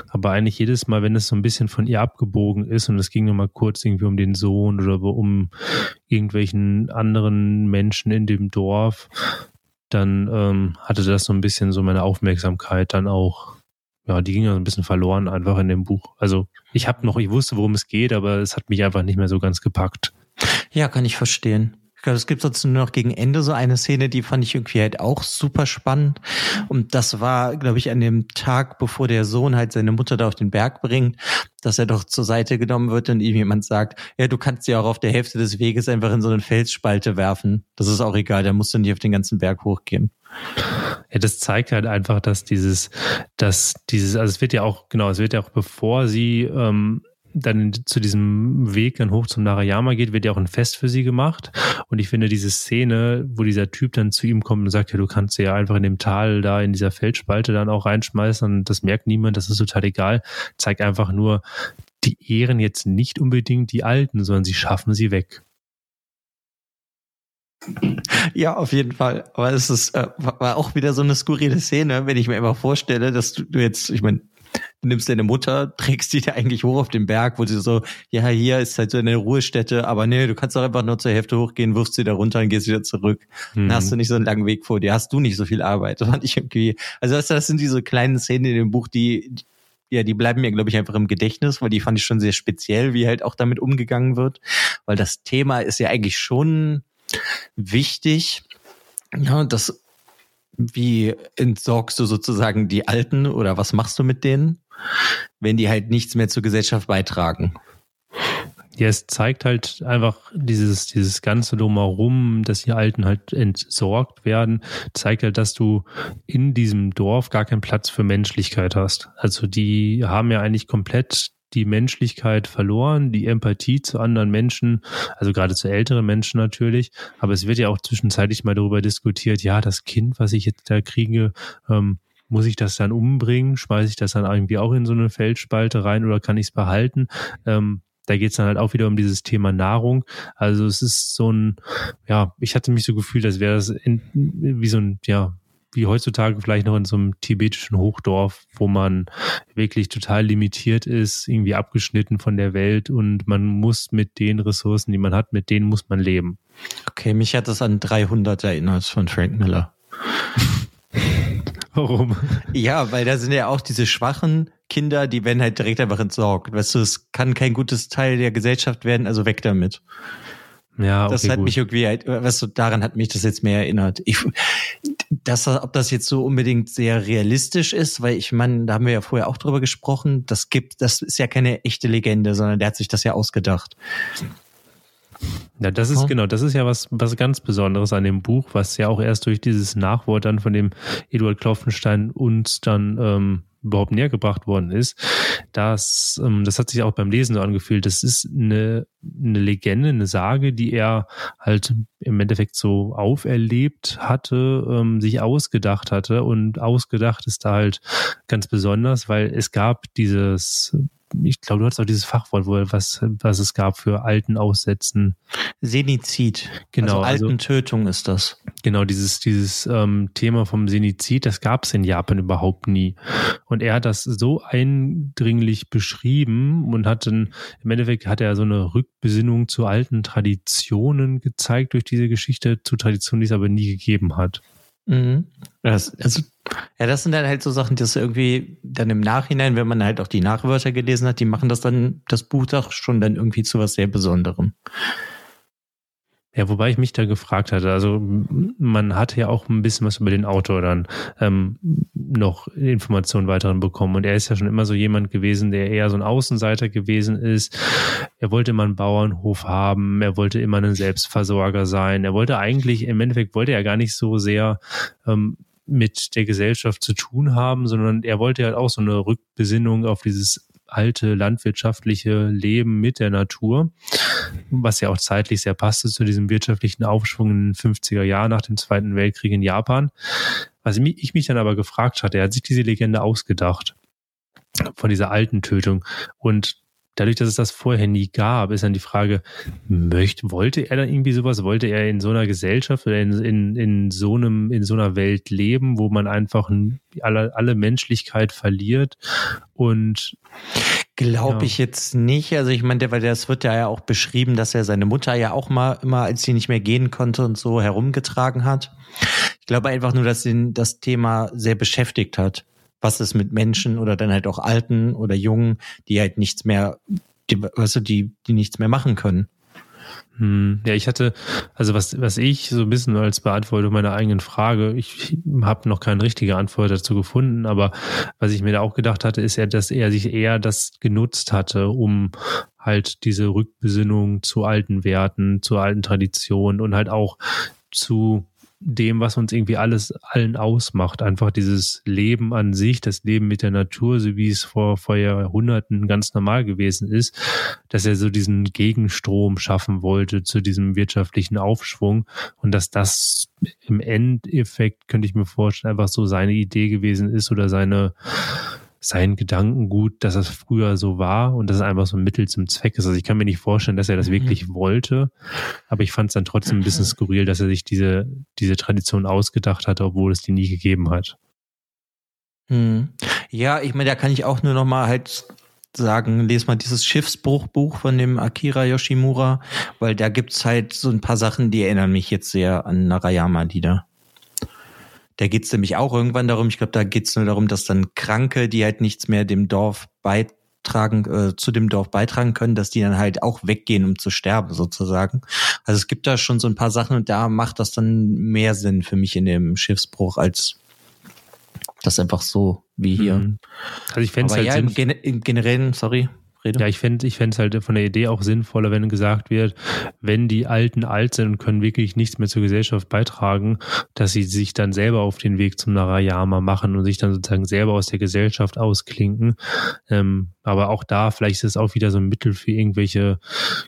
Aber eigentlich jedes Mal, wenn es so ein bisschen von ihr abgebogen ist und es ging nur mal kurz irgendwie um den Sohn oder um irgendwelchen anderen Menschen in dem Dorf, dann ähm, hatte das so ein bisschen so meine Aufmerksamkeit dann auch ja, die ging ja so ein bisschen verloren einfach in dem Buch. Also ich habe noch, ich wusste, worum es geht, aber es hat mich einfach nicht mehr so ganz gepackt. Ja, kann ich verstehen. Ich glaube, es gibt sonst nur noch gegen Ende so eine Szene, die fand ich irgendwie halt auch super spannend. Und das war, glaube ich, an dem Tag, bevor der Sohn halt seine Mutter da auf den Berg bringt, dass er doch zur Seite genommen wird und ihm jemand sagt, ja, du kannst sie auch auf der Hälfte des Weges einfach in so eine Felsspalte werfen. Das ist auch egal, da musst du nicht auf den ganzen Berg hochgehen. Ja, das zeigt halt einfach, dass dieses, dass dieses, also es wird ja auch, genau, es wird ja auch bevor sie ähm, dann zu diesem Weg dann hoch zum Narayama geht, wird ja auch ein Fest für sie gemacht. Und ich finde diese Szene, wo dieser Typ dann zu ihm kommt und sagt, ja, du kannst sie ja einfach in dem Tal da in dieser Feldspalte dann auch reinschmeißen und das merkt niemand, das ist total egal, zeigt einfach nur, die ehren jetzt nicht unbedingt die Alten, sondern sie schaffen sie weg. Ja, auf jeden Fall. Aber es ist, äh, war auch wieder so eine skurrile Szene, wenn ich mir immer vorstelle, dass du, du jetzt, ich meine, du nimmst deine Mutter, trägst sie da eigentlich hoch auf den Berg, wo sie so, ja, hier ist halt so eine Ruhestätte, aber nee, du kannst doch einfach nur zur Hälfte hochgehen, wirfst sie da runter und gehst wieder zurück. Mhm. Dann hast du nicht so einen langen Weg vor dir, hast du nicht so viel Arbeit. Das fand ich irgendwie, also das sind diese kleinen Szenen in dem Buch, die, ja, die bleiben mir, glaube ich, einfach im Gedächtnis, weil die fand ich schon sehr speziell, wie halt auch damit umgegangen wird. Weil das Thema ist ja eigentlich schon wichtig. Ja, das wie entsorgst du sozusagen die Alten oder was machst du mit denen, wenn die halt nichts mehr zur Gesellschaft beitragen? Ja, es zeigt halt einfach dieses, dieses ganze Drumherum, dass die Alten halt entsorgt werden, zeigt halt, dass du in diesem Dorf gar keinen Platz für Menschlichkeit hast. Also die haben ja eigentlich komplett die Menschlichkeit verloren, die Empathie zu anderen Menschen, also gerade zu älteren Menschen natürlich. Aber es wird ja auch zwischenzeitlich mal darüber diskutiert, ja, das Kind, was ich jetzt da kriege, ähm, muss ich das dann umbringen? Schmeiße ich das dann irgendwie auch in so eine Feldspalte rein oder kann ich es behalten? Ähm, da geht es dann halt auch wieder um dieses Thema Nahrung. Also es ist so ein, ja, ich hatte mich so gefühlt, als wäre das in, wie so ein, ja, wie heutzutage vielleicht noch in so einem tibetischen Hochdorf, wo man wirklich total limitiert ist, irgendwie abgeschnitten von der Welt und man muss mit den Ressourcen, die man hat, mit denen muss man leben. Okay, mich hat das an 300 erinnert von Frank Miller. Warum? Ja, weil da sind ja auch diese schwachen Kinder, die werden halt direkt einfach entsorgt. Weißt du, es kann kein gutes Teil der Gesellschaft werden, also weg damit. Ja, okay, das hat gut. mich irgendwie, halt, weißt du, daran hat mich das jetzt mehr erinnert. Ich, das, ob das jetzt so unbedingt sehr realistisch ist, weil ich meine, da haben wir ja vorher auch drüber gesprochen, das gibt, das ist ja keine echte Legende, sondern der hat sich das ja ausgedacht. Ja, das ist genau, das ist ja was, was ganz Besonderes an dem Buch, was ja auch erst durch dieses Nachwort dann von dem Eduard Klopfenstein uns dann ähm, überhaupt näher gebracht worden ist. Das, ähm, das hat sich auch beim Lesen so angefühlt. Das ist eine, eine Legende, eine Sage, die er halt im Endeffekt so auferlebt hatte, ähm, sich ausgedacht hatte. Und ausgedacht ist da halt ganz besonders, weil es gab dieses ich glaube, du hattest auch dieses Fachwort, wo, was, was es gab für alten Aussetzen. Senizid. Genau. Also Altentötung also, ist das. Genau, dieses, dieses ähm, Thema vom Senizid, das gab es in Japan überhaupt nie. Und er hat das so eindringlich beschrieben und hat dann, im Endeffekt hat er so eine Rückbesinnung zu alten Traditionen gezeigt durch diese Geschichte, zu Traditionen, die es aber nie gegeben hat. Mhm. Das, also, ja, das sind dann halt so Sachen, die das irgendwie dann im Nachhinein, wenn man halt auch die Nachwörter gelesen hat, die machen das dann, das Buch doch schon dann irgendwie zu was sehr Besonderem. Ja, wobei ich mich da gefragt hatte, also man hatte ja auch ein bisschen was über den Autor dann ähm, noch Informationen weiteren bekommen. Und er ist ja schon immer so jemand gewesen, der eher so ein Außenseiter gewesen ist. Er wollte immer einen Bauernhof haben, er wollte immer ein Selbstversorger sein. Er wollte eigentlich, im Endeffekt wollte er gar nicht so sehr ähm, mit der Gesellschaft zu tun haben, sondern er wollte halt auch so eine Rückbesinnung auf dieses alte landwirtschaftliche Leben mit der Natur, was ja auch zeitlich sehr passte zu diesem wirtschaftlichen Aufschwung in den 50er Jahren nach dem Zweiten Weltkrieg in Japan. Was ich mich dann aber gefragt hatte, er hat sich diese Legende ausgedacht von dieser alten Tötung und dadurch, dass es das vorher nie gab, ist dann die Frage, möchte, wollte er dann irgendwie sowas? Wollte er in so einer Gesellschaft oder in, in, in so einem, in so einer Welt leben, wo man einfach alle, alle Menschlichkeit verliert und Glaube ja. ich jetzt nicht. Also ich meine, weil das wird ja auch beschrieben, dass er seine Mutter ja auch mal immer, als sie nicht mehr gehen konnte und so herumgetragen hat. Ich glaube einfach nur, dass ihn das Thema sehr beschäftigt hat was ist mit Menschen oder dann halt auch Alten oder Jungen, die halt nichts mehr, die, weißt du, die, die nichts mehr machen können. Hm, ja, ich hatte, also was, was ich so ein bisschen als Beantwortung meiner eigenen Frage, ich habe noch keine richtige Antwort dazu gefunden, aber was ich mir da auch gedacht hatte, ist ja, dass er sich eher das genutzt hatte, um halt diese Rückbesinnung zu alten Werten, zu alten Traditionen und halt auch zu dem, was uns irgendwie alles allen ausmacht. Einfach dieses Leben an sich, das Leben mit der Natur, so wie es vor, vor Jahrhunderten ganz normal gewesen ist, dass er so diesen Gegenstrom schaffen wollte zu diesem wirtschaftlichen Aufschwung und dass das im Endeffekt, könnte ich mir vorstellen, einfach so seine Idee gewesen ist oder seine sein Gedankengut, dass es früher so war und dass es einfach so ein Mittel zum Zweck ist. Also ich kann mir nicht vorstellen, dass er das mhm. wirklich wollte, aber ich fand es dann trotzdem ein bisschen skurril, dass er sich diese, diese Tradition ausgedacht hat, obwohl es die nie gegeben hat. Hm. Ja, ich meine, da kann ich auch nur noch mal halt sagen, lese mal dieses Schiffsbruchbuch von dem Akira Yoshimura, weil da gibt's halt so ein paar Sachen, die erinnern mich jetzt sehr an Narayama-Lieder. Da geht's nämlich auch irgendwann darum, ich glaube, da geht's nur darum, dass dann Kranke, die halt nichts mehr dem Dorf beitragen, äh, zu dem Dorf beitragen können, dass die dann halt auch weggehen, um zu sterben, sozusagen. Also es gibt da schon so ein paar Sachen und da macht das dann mehr Sinn für mich in dem Schiffsbruch als das einfach so wie hier. Mhm. Also ich fände es halt ja, im, Gen im generellen, sorry. Rede. Ja, ich fände ich es halt von der Idee auch sinnvoller, wenn gesagt wird, wenn die Alten alt sind und können wirklich nichts mehr zur Gesellschaft beitragen, dass sie sich dann selber auf den Weg zum Narayama machen und sich dann sozusagen selber aus der Gesellschaft ausklinken. Ähm, aber auch da, vielleicht ist es auch wieder so ein Mittel für irgendwelche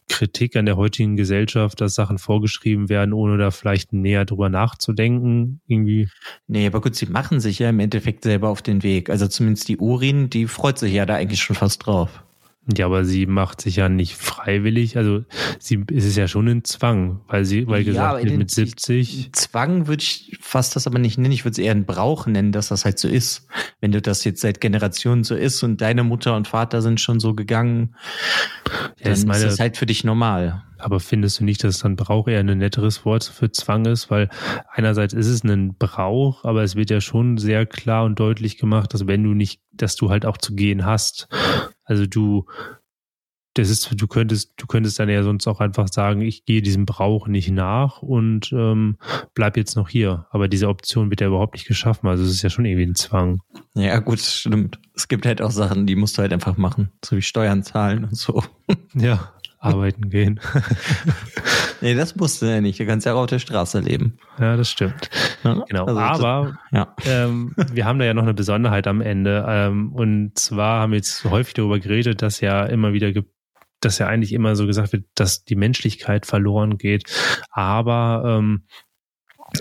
Kritik an der heutigen Gesellschaft, dass Sachen vorgeschrieben werden, ohne da vielleicht näher drüber nachzudenken, irgendwie. Nee, aber gut, sie machen sich ja im Endeffekt selber auf den Weg. Also zumindest die Urin, die freut sich ja da eigentlich schon fast drauf. Ja, aber sie macht sich ja nicht freiwillig. Also sie ist es ja schon ein Zwang, weil sie, weil gesagt ja, wird mit 70. Zwang würde ich fast das aber nicht nennen. Ich würde es eher ein Brauch nennen, dass das halt so ist. Wenn du das jetzt seit Generationen so ist und deine Mutter und Vater sind schon so gegangen, ja, dann ist, meine, ist das halt für dich normal. Aber findest du nicht, dass dann Brauch eher ein netteres Wort für Zwang ist? Weil einerseits ist es ein Brauch, aber es wird ja schon sehr klar und deutlich gemacht, dass wenn du nicht, dass du halt auch zu gehen hast. Also du, das ist, du könntest, du könntest dann ja sonst auch einfach sagen, ich gehe diesem Brauch nicht nach und ähm, bleib jetzt noch hier. Aber diese Option wird ja überhaupt nicht geschaffen. Also es ist ja schon irgendwie ein Zwang. Ja, gut, stimmt. Es gibt halt auch Sachen, die musst du halt einfach machen, so wie Steuern zahlen und so. Ja. Arbeiten gehen. nee, das musst du ja nicht. Du kannst ja auch auf der Straße leben. Ja, das stimmt. Ja, genau. Also, Aber ja. ähm, wir haben da ja noch eine Besonderheit am Ende. Ähm, und zwar haben wir jetzt häufig darüber geredet, dass ja immer wieder dass ja eigentlich immer so gesagt wird, dass die Menschlichkeit verloren geht. Aber ähm,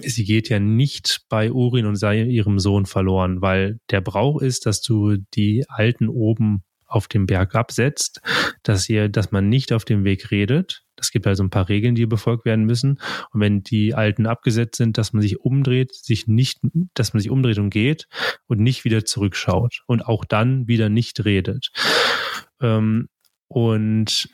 sie geht ja nicht bei Urin und ihrem Sohn verloren, weil der Brauch ist, dass du die Alten oben auf dem Berg absetzt, dass ihr, dass man nicht auf dem Weg redet. Es gibt also ein paar Regeln, die befolgt werden müssen. Und wenn die Alten abgesetzt sind, dass man sich umdreht, sich nicht, dass man sich umdreht und geht und nicht wieder zurückschaut und auch dann wieder nicht redet. Ähm, und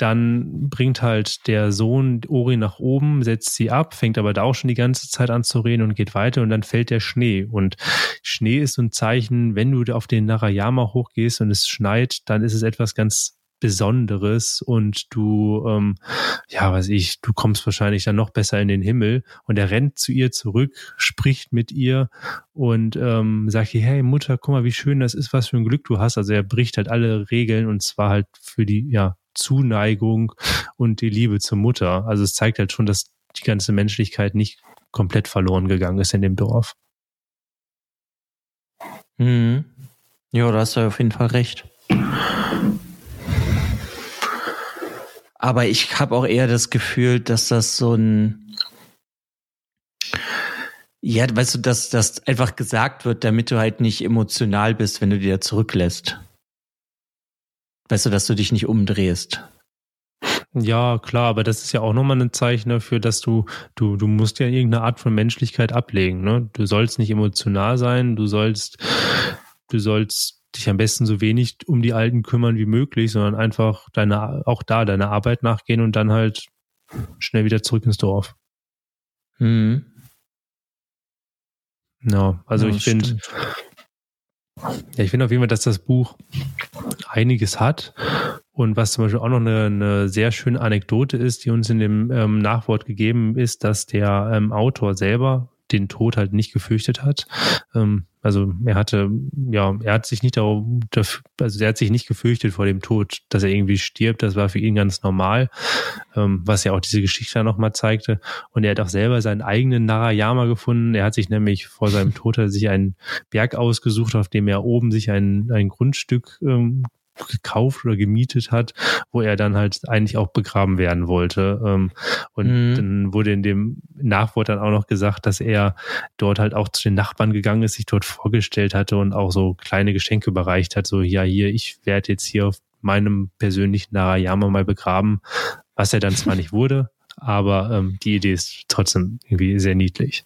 dann bringt halt der Sohn Ori nach oben, setzt sie ab, fängt aber da auch schon die ganze Zeit an zu reden und geht weiter und dann fällt der Schnee. Und Schnee ist so ein Zeichen, wenn du auf den Narayama hochgehst und es schneit, dann ist es etwas ganz Besonderes und du, ähm, ja, weiß ich, du kommst wahrscheinlich dann noch besser in den Himmel und er rennt zu ihr zurück, spricht mit ihr und ähm, sagt ihr, hey Mutter, guck mal, wie schön das ist, was für ein Glück du hast. Also er bricht halt alle Regeln und zwar halt für die, ja, Zuneigung und die Liebe zur Mutter. Also es zeigt halt schon, dass die ganze Menschlichkeit nicht komplett verloren gegangen ist in dem Dorf. Mhm. Ja, da hast du auf jeden Fall recht. Aber ich habe auch eher das Gefühl, dass das so ein ja, weißt du, dass das einfach gesagt wird, damit du halt nicht emotional bist, wenn du dir zurücklässt. Weißt du, dass du dich nicht umdrehst. Ja, klar, aber das ist ja auch nochmal ein Zeichen dafür, dass du, du, du musst ja irgendeine Art von Menschlichkeit ablegen, ne? Du sollst nicht emotional sein, du sollst, du sollst dich am besten so wenig um die Alten kümmern wie möglich, sondern einfach deine, auch da deine Arbeit nachgehen und dann halt schnell wieder zurück ins Dorf. Mhm. Ja, also ja, ich finde, ja, ich finde auf jeden Fall, dass das Buch einiges hat. Und was zum Beispiel auch noch eine, eine sehr schöne Anekdote ist, die uns in dem ähm, Nachwort gegeben ist, dass der ähm, Autor selber den Tod halt nicht gefürchtet hat. Ähm, also er hatte, ja, er hat sich nicht darum, also er hat sich nicht gefürchtet vor dem Tod, dass er irgendwie stirbt. Das war für ihn ganz normal, ähm, was ja auch diese Geschichte nochmal zeigte. Und er hat auch selber seinen eigenen Narayama gefunden. Er hat sich nämlich vor seinem Tod hat sich einen Berg ausgesucht, auf dem er oben sich ein, ein Grundstück ähm, gekauft oder gemietet hat, wo er dann halt eigentlich auch begraben werden wollte. Ähm, und mhm. dann wurde in dem Nachwort dann auch noch gesagt, dass er dort halt auch zu den Nachbarn gegangen ist, sich dort vorgestellt hatte und auch so kleine Geschenke überreicht hat. So, ja, hier, ich werde jetzt hier auf meinem persönlichen Narayama mal begraben, was er dann zwar nicht wurde, aber ähm, die Idee ist trotzdem irgendwie sehr niedlich.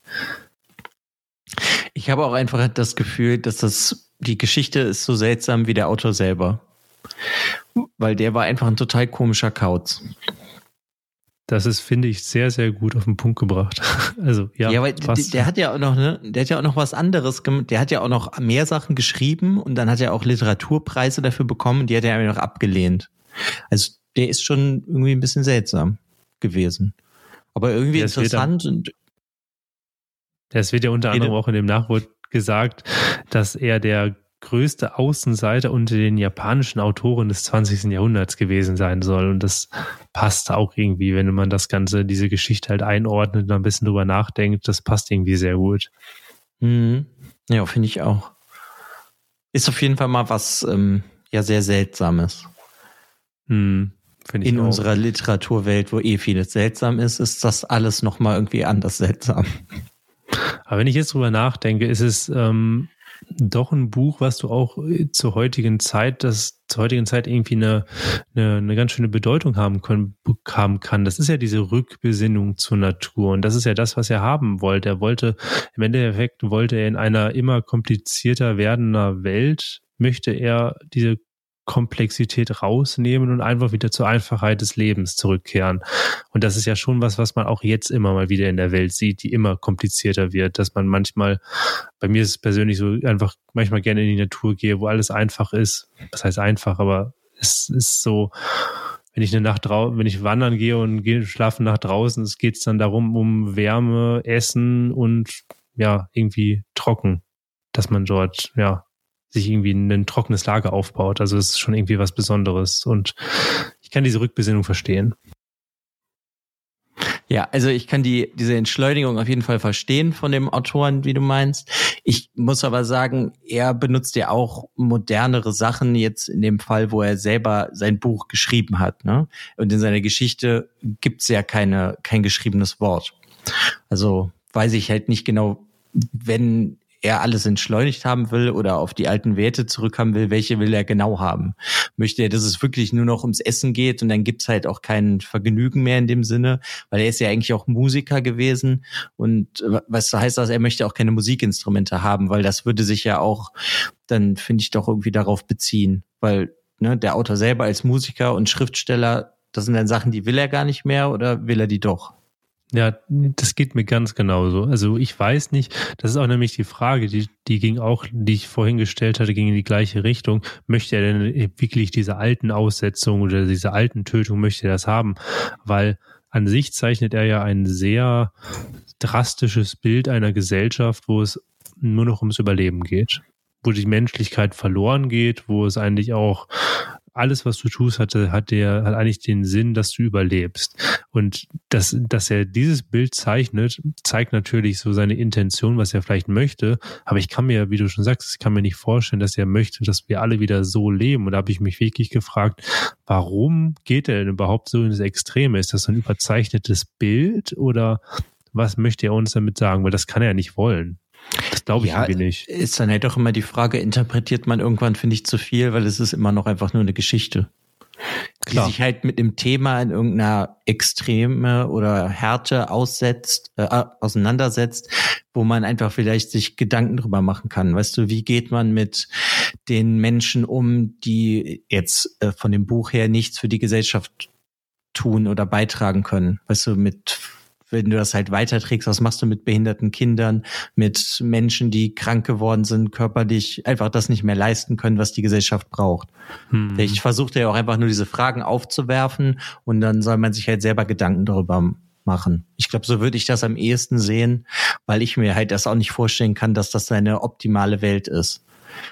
Ich habe auch einfach das Gefühl, dass das die Geschichte ist so seltsam wie der Autor selber. Weil der war einfach ein total komischer Kauz. Das ist, finde ich, sehr, sehr gut auf den Punkt gebracht. Also, ja. Ja, weil der, der, hat ja auch noch, ne, der hat ja auch noch was anderes gemacht. Der hat ja auch noch mehr Sachen geschrieben und dann hat er auch Literaturpreise dafür bekommen, die hat er einfach abgelehnt. Also, der ist schon irgendwie ein bisschen seltsam gewesen. Aber irgendwie das interessant und. Das wird ja unter anderem auch in dem Nachwort gesagt, dass er der größte Außenseiter unter den japanischen Autoren des 20. Jahrhunderts gewesen sein soll. Und das passt auch irgendwie, wenn man das Ganze, diese Geschichte halt einordnet und ein bisschen drüber nachdenkt. Das passt irgendwie sehr gut. Mhm. Ja, finde ich auch. Ist auf jeden Fall mal was ähm, ja sehr Seltsames. Mhm. Ich In auch. unserer Literaturwelt, wo eh vieles seltsam ist, ist das alles nochmal irgendwie anders seltsam. Aber wenn ich jetzt drüber nachdenke, ist es ähm, doch ein Buch, was du auch äh, zur heutigen Zeit, das zur heutigen Zeit irgendwie eine, eine, eine ganz schöne Bedeutung haben, können, haben kann. Das ist ja diese Rückbesinnung zur Natur. Und das ist ja das, was er haben wollte. Er wollte, im Endeffekt wollte er in einer immer komplizierter werdender Welt, möchte er diese Komplexität rausnehmen und einfach wieder zur Einfachheit des Lebens zurückkehren. Und das ist ja schon was, was man auch jetzt immer mal wieder in der Welt sieht, die immer komplizierter wird, dass man manchmal, bei mir ist es persönlich so, einfach manchmal gerne in die Natur gehe, wo alles einfach ist. Das heißt einfach, aber es ist so, wenn ich eine Nacht draußen, wenn ich wandern gehe und gehe schlafen nach draußen, es geht dann darum, um Wärme, Essen und ja, irgendwie trocken, dass man dort, ja, sich irgendwie ein trockenes Lager aufbaut. Also es ist schon irgendwie was Besonderes. Und ich kann diese Rückbesinnung verstehen. Ja, also ich kann die, diese Entschleunigung auf jeden Fall verstehen von dem Autoren, wie du meinst. Ich muss aber sagen, er benutzt ja auch modernere Sachen jetzt in dem Fall, wo er selber sein Buch geschrieben hat. Ne? Und in seiner Geschichte gibt's ja keine, kein geschriebenes Wort. Also weiß ich halt nicht genau, wenn er alles entschleunigt haben will oder auf die alten Werte zurückhaben will, welche will er genau haben? Möchte er, dass es wirklich nur noch ums Essen geht und dann gibt's halt auch kein Vergnügen mehr in dem Sinne, weil er ist ja eigentlich auch Musiker gewesen und was heißt das, er möchte auch keine Musikinstrumente haben, weil das würde sich ja auch dann, finde ich, doch irgendwie darauf beziehen, weil ne, der Autor selber als Musiker und Schriftsteller, das sind dann Sachen, die will er gar nicht mehr oder will er die doch? Ja, das geht mir ganz genauso. Also ich weiß nicht, das ist auch nämlich die Frage, die, die ging auch, die ich vorhin gestellt hatte, ging in die gleiche Richtung. Möchte er denn wirklich diese alten Aussetzungen oder diese alten Tötungen, möchte er das haben? Weil an sich zeichnet er ja ein sehr drastisches Bild einer Gesellschaft, wo es nur noch ums Überleben geht wo die Menschlichkeit verloren geht, wo es eigentlich auch alles, was du tust, hatte, hat der, hat eigentlich den Sinn, dass du überlebst. Und dass, dass er dieses Bild zeichnet, zeigt natürlich so seine Intention, was er vielleicht möchte. Aber ich kann mir, wie du schon sagst, ich kann mir nicht vorstellen, dass er möchte, dass wir alle wieder so leben. Und da habe ich mich wirklich gefragt, warum geht er denn überhaupt so ins Extreme? Ist das so ein überzeichnetes Bild oder was möchte er uns damit sagen? Weil das kann er ja nicht wollen. Das glaube ich ja, irgendwie nicht. Ist dann halt doch immer die Frage, interpretiert man irgendwann, finde ich, zu viel, weil es ist immer noch einfach nur eine Geschichte. Klar. Die sich halt mit dem Thema in irgendeiner Extreme oder Härte aussetzt, äh, auseinandersetzt, wo man einfach vielleicht sich Gedanken drüber machen kann. Weißt du, wie geht man mit den Menschen um, die jetzt äh, von dem Buch her nichts für die Gesellschaft tun oder beitragen können? Weißt du, mit wenn du das halt weiterträgst, was machst du mit behinderten Kindern, mit Menschen, die krank geworden sind, körperlich einfach das nicht mehr leisten können, was die Gesellschaft braucht. Hm. Ich versuche ja auch einfach nur diese Fragen aufzuwerfen und dann soll man sich halt selber Gedanken darüber machen. Ich glaube, so würde ich das am ehesten sehen, weil ich mir halt das auch nicht vorstellen kann, dass das seine optimale Welt ist.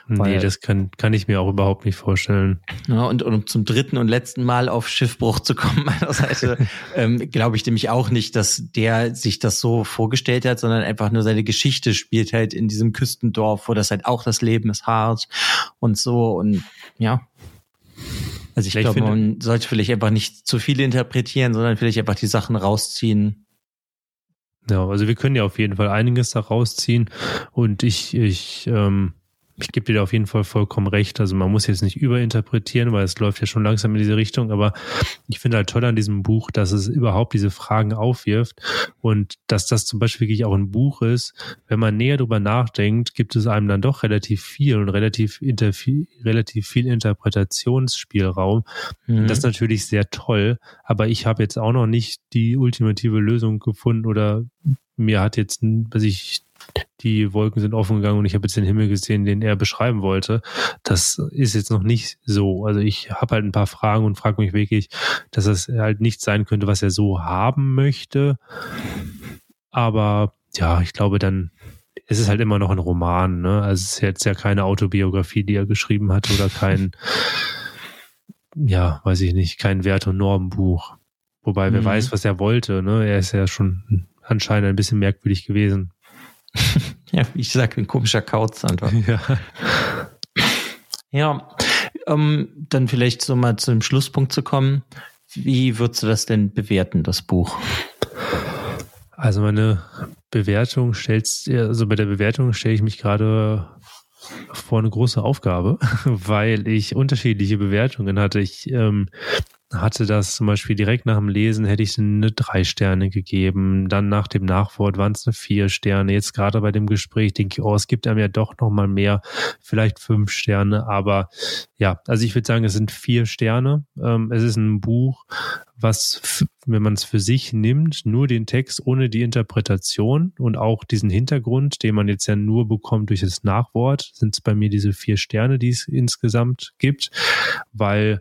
Nee, das kann, kann ich mir auch überhaupt nicht vorstellen. Ja, und, und um zum dritten und letzten Mal auf Schiffbruch zu kommen, meiner Seite, ähm, glaube ich nämlich auch nicht, dass der sich das so vorgestellt hat, sondern einfach nur seine Geschichte spielt halt in diesem Küstendorf, wo das halt auch das Leben ist hart und so und ja. Also ich glaube, man sollte vielleicht einfach nicht zu viel interpretieren, sondern vielleicht einfach die Sachen rausziehen, ja, also wir können ja auf jeden Fall einiges da rausziehen und ich, ich ähm, ich gebe dir da auf jeden Fall vollkommen recht. Also man muss jetzt nicht überinterpretieren, weil es läuft ja schon langsam in diese Richtung. Aber ich finde halt toll an diesem Buch, dass es überhaupt diese Fragen aufwirft und dass das zum Beispiel wirklich auch ein Buch ist. Wenn man näher drüber nachdenkt, gibt es einem dann doch relativ viel und relativ, relativ viel Interpretationsspielraum. Mhm. Das ist natürlich sehr toll. Aber ich habe jetzt auch noch nicht die ultimative Lösung gefunden oder mir hat jetzt, was ich die Wolken sind offen gegangen und ich habe jetzt den Himmel gesehen, den er beschreiben wollte. Das ist jetzt noch nicht so. Also ich habe halt ein paar Fragen und frage mich wirklich, dass es halt nicht sein könnte, was er so haben möchte. Aber ja, ich glaube dann, es ist halt immer noch ein Roman, ne? Also es ist jetzt ja keine Autobiografie, die er geschrieben hat oder kein, ja, weiß ich nicht, kein Wert- und Normenbuch. Wobei, wer mhm. weiß, was er wollte, ne? Er ist ja schon anscheinend ein bisschen merkwürdig gewesen. ja, wie ich sage, ein komischer Kauz einfach. Ja. Ja, um dann vielleicht so mal zu dem Schlusspunkt zu kommen. Wie würdest du das denn bewerten, das Buch? Also meine Bewertung stellst, also bei der Bewertung stelle ich mich gerade vor eine große Aufgabe, weil ich unterschiedliche Bewertungen hatte. Ich ähm, hatte das zum Beispiel direkt nach dem Lesen, hätte ich eine drei Sterne gegeben. Dann nach dem Nachwort waren es eine vier Sterne. Jetzt gerade bei dem Gespräch denke ich, oh, es gibt einem ja doch noch mal mehr, vielleicht fünf Sterne. Aber ja, also ich würde sagen, es sind vier Sterne. Ähm, es ist ein Buch, was, wenn man es für sich nimmt, nur den Text ohne die Interpretation und auch diesen Hintergrund, den man jetzt ja nur bekommt durch das Nachwort, sind es bei mir diese vier Sterne, die es insgesamt gibt, weil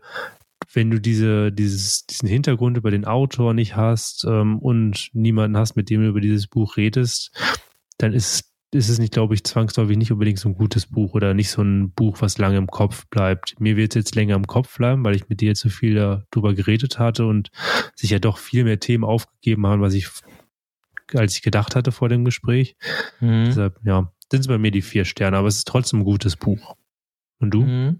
wenn du diese, dieses, diesen Hintergrund über den Autor nicht hast ähm, und niemanden hast, mit dem du über dieses Buch redest, dann ist ist es nicht, glaube ich, zwangsläufig nicht unbedingt so ein gutes Buch oder nicht so ein Buch, was lange im Kopf bleibt. Mir wird es jetzt länger im Kopf bleiben, weil ich mit dir jetzt so viel darüber geredet hatte und sich ja doch viel mehr Themen aufgegeben haben, was ich, als ich gedacht hatte vor dem Gespräch. Mhm. Deshalb, ja, sind es bei mir die vier Sterne, aber es ist trotzdem ein gutes Buch. Und du? Mhm.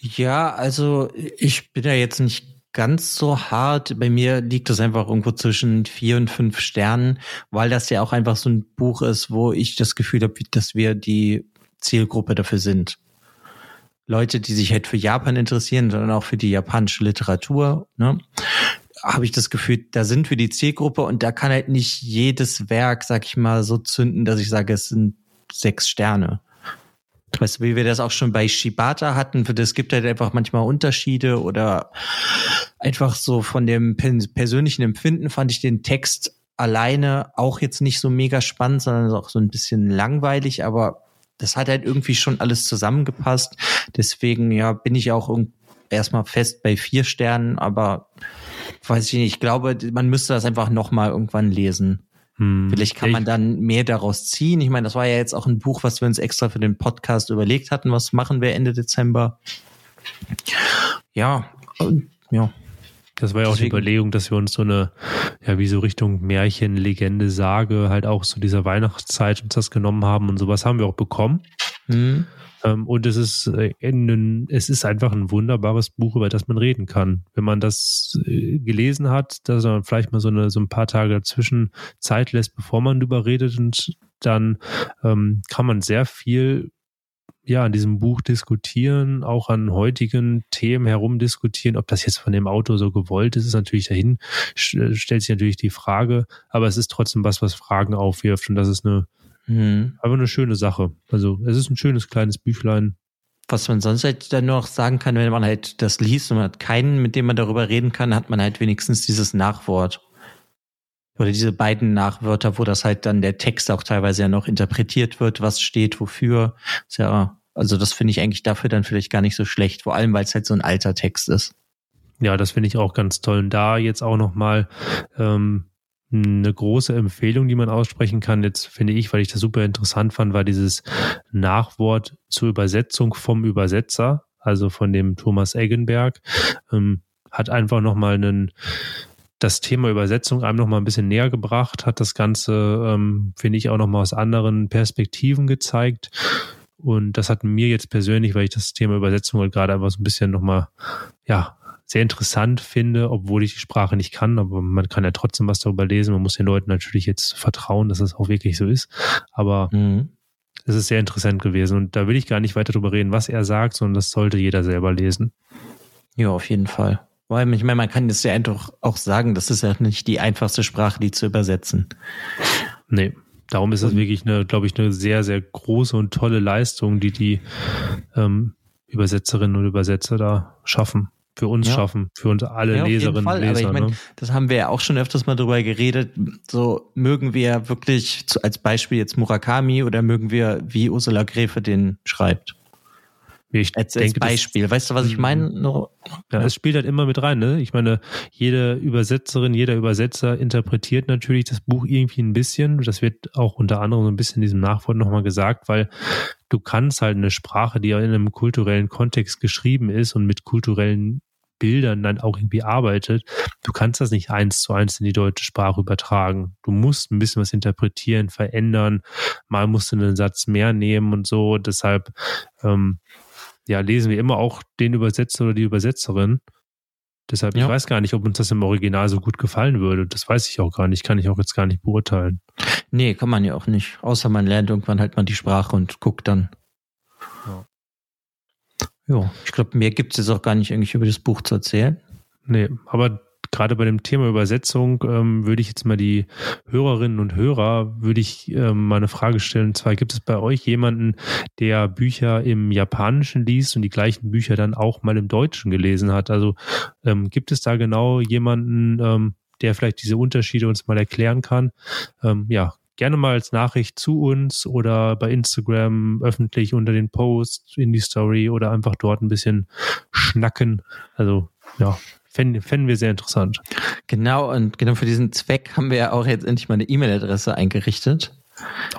Ja, also ich bin ja jetzt nicht ganz so hart. Bei mir liegt es einfach irgendwo zwischen vier und fünf Sternen, weil das ja auch einfach so ein Buch ist, wo ich das Gefühl habe, dass wir die Zielgruppe dafür sind. Leute, die sich halt für Japan interessieren, sondern auch für die japanische Literatur, ne? habe ich das Gefühl, da sind wir die Zielgruppe und da kann halt nicht jedes Werk, sag ich mal, so zünden, dass ich sage, es sind sechs Sterne. Weißt du, wie wir das auch schon bei Shibata hatten, das gibt halt einfach manchmal Unterschiede oder einfach so von dem persönlichen Empfinden fand ich den Text alleine auch jetzt nicht so mega spannend, sondern auch so ein bisschen langweilig, aber das hat halt irgendwie schon alles zusammengepasst. Deswegen, ja, bin ich auch erstmal fest bei vier Sternen, aber weiß ich nicht, ich glaube, man müsste das einfach nochmal irgendwann lesen. Hm. Vielleicht kann man dann mehr daraus ziehen. Ich meine, das war ja jetzt auch ein Buch, was wir uns extra für den Podcast überlegt hatten. Was machen wir Ende Dezember? Ja, ja. Das war ja auch Deswegen. die Überlegung, dass wir uns so eine, ja, wie so Richtung Märchen, Legende, Sage, halt auch zu dieser Weihnachtszeit uns das genommen haben und sowas haben wir auch bekommen. Hm. Ähm, und es ist, äh, ein, es ist einfach ein wunderbares Buch, über das man reden kann. Wenn man das äh, gelesen hat, dass man vielleicht mal so, eine, so ein paar Tage dazwischen Zeit lässt, bevor man darüber redet und dann ähm, kann man sehr viel ja, an diesem Buch diskutieren, auch an heutigen Themen herumdiskutieren. Ob das jetzt von dem Autor so gewollt ist, ist natürlich dahin, stellt sich natürlich die Frage, aber es ist trotzdem was, was Fragen aufwirft und das ist eine Mhm. Aber eine schöne Sache. Also es ist ein schönes kleines Büchlein. Was man sonst halt dann noch sagen kann, wenn man halt das liest und man hat keinen, mit dem man darüber reden kann, hat man halt wenigstens dieses Nachwort. Oder diese beiden Nachwörter, wo das halt dann der Text auch teilweise ja noch interpretiert wird, was steht, wofür. Ist ja, also das finde ich eigentlich dafür dann vielleicht gar nicht so schlecht, vor allem weil es halt so ein alter Text ist. Ja, das finde ich auch ganz toll. Und da jetzt auch nochmal ähm, eine große Empfehlung, die man aussprechen kann, jetzt finde ich, weil ich das super interessant fand, war dieses Nachwort zur Übersetzung vom Übersetzer, also von dem Thomas Eggenberg, ähm, hat einfach nochmal einen, das Thema Übersetzung einem nochmal ein bisschen näher gebracht, hat das Ganze, ähm, finde ich, auch nochmal aus anderen Perspektiven gezeigt. Und das hat mir jetzt persönlich, weil ich das Thema Übersetzung halt gerade einfach so ein bisschen nochmal, ja, sehr interessant finde, obwohl ich die Sprache nicht kann, aber man kann ja trotzdem was darüber lesen. Man muss den Leuten natürlich jetzt vertrauen, dass es auch wirklich so ist. Aber mhm. es ist sehr interessant gewesen und da will ich gar nicht weiter darüber reden, was er sagt, sondern das sollte jeder selber lesen. Ja, auf jeden Fall. Weil ich meine, man kann das ja einfach auch sagen, das ist ja nicht die einfachste Sprache, die zu übersetzen. Nee, darum ist es wirklich eine, glaube ich, eine sehr, sehr große und tolle Leistung, die die ähm, Übersetzerinnen und Übersetzer da schaffen für uns ja. schaffen, für uns alle ja, Leserinnen und Leser. Aber ich meine, ne? das haben wir ja auch schon öfters mal drüber geredet. So mögen wir wirklich als Beispiel jetzt Murakami oder mögen wir, wie Ursula Gräfe den schreibt? Ich als, denke, als Beispiel. Das, weißt du, was ich meine? Ja, es spielt halt immer mit rein. Ne? Ich meine, jede Übersetzerin, jeder Übersetzer interpretiert natürlich das Buch irgendwie ein bisschen. Das wird auch unter anderem so ein bisschen in diesem Nachwort nochmal gesagt, weil du kannst halt eine Sprache, die ja in einem kulturellen Kontext geschrieben ist und mit kulturellen Bildern dann auch irgendwie arbeitet, du kannst das nicht eins zu eins in die deutsche Sprache übertragen. Du musst ein bisschen was interpretieren, verändern. Mal musst du einen Satz mehr nehmen und so. Deshalb ähm, ja, lesen wir immer auch den Übersetzer oder die Übersetzerin. Deshalb, ja. ich weiß gar nicht, ob uns das im Original so gut gefallen würde. Das weiß ich auch gar nicht. Kann ich auch jetzt gar nicht beurteilen. Nee, kann man ja auch nicht. Außer man lernt irgendwann halt mal die Sprache und guckt dann. Ja. Ja, ich glaube, mehr gibt es jetzt auch gar nicht eigentlich über das Buch zu erzählen. Nee, aber gerade bei dem Thema Übersetzung ähm, würde ich jetzt mal die Hörerinnen und Hörer, würde ich ähm, mal eine Frage stellen. Und zwar gibt es bei euch jemanden, der Bücher im Japanischen liest und die gleichen Bücher dann auch mal im Deutschen gelesen hat? Also ähm, gibt es da genau jemanden, ähm, der vielleicht diese Unterschiede uns mal erklären kann? Ähm, ja, gerne mal als Nachricht zu uns oder bei Instagram öffentlich unter den Post in die Story oder einfach dort ein bisschen schnacken. Also ja, fänden, fänden wir sehr interessant. Genau, und genau für diesen Zweck haben wir ja auch jetzt endlich mal eine E-Mail-Adresse eingerichtet.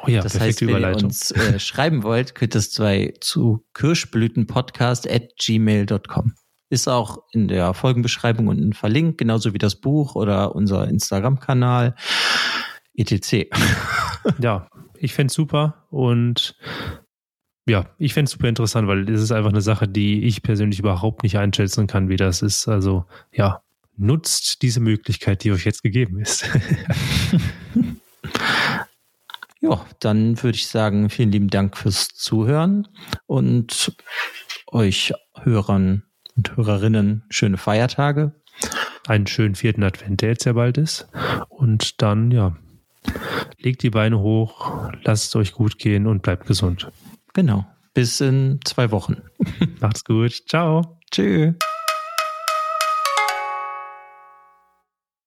Oh ja, das heißt, wenn ihr uns äh, schreiben wollt, könnt ihr es zwei zu kirschblütenpodcast at gmail.com. Ist auch in der Folgenbeschreibung unten verlinkt, genauso wie das Buch oder unser Instagram-Kanal, etc. Ja, ich fänd's super und ja, ich fänd's super interessant, weil es ist einfach eine Sache, die ich persönlich überhaupt nicht einschätzen kann, wie das ist. Also ja, nutzt diese Möglichkeit, die euch jetzt gegeben ist. Ja, dann würde ich sagen, vielen lieben Dank fürs Zuhören und euch Hörern und Hörerinnen schöne Feiertage. Einen schönen vierten Advent, der jetzt ja bald ist. Und dann, ja, legt die Beine hoch, lasst es euch gut gehen und bleibt gesund. Genau. Bis in zwei Wochen. Macht's gut. Ciao. Tschüss.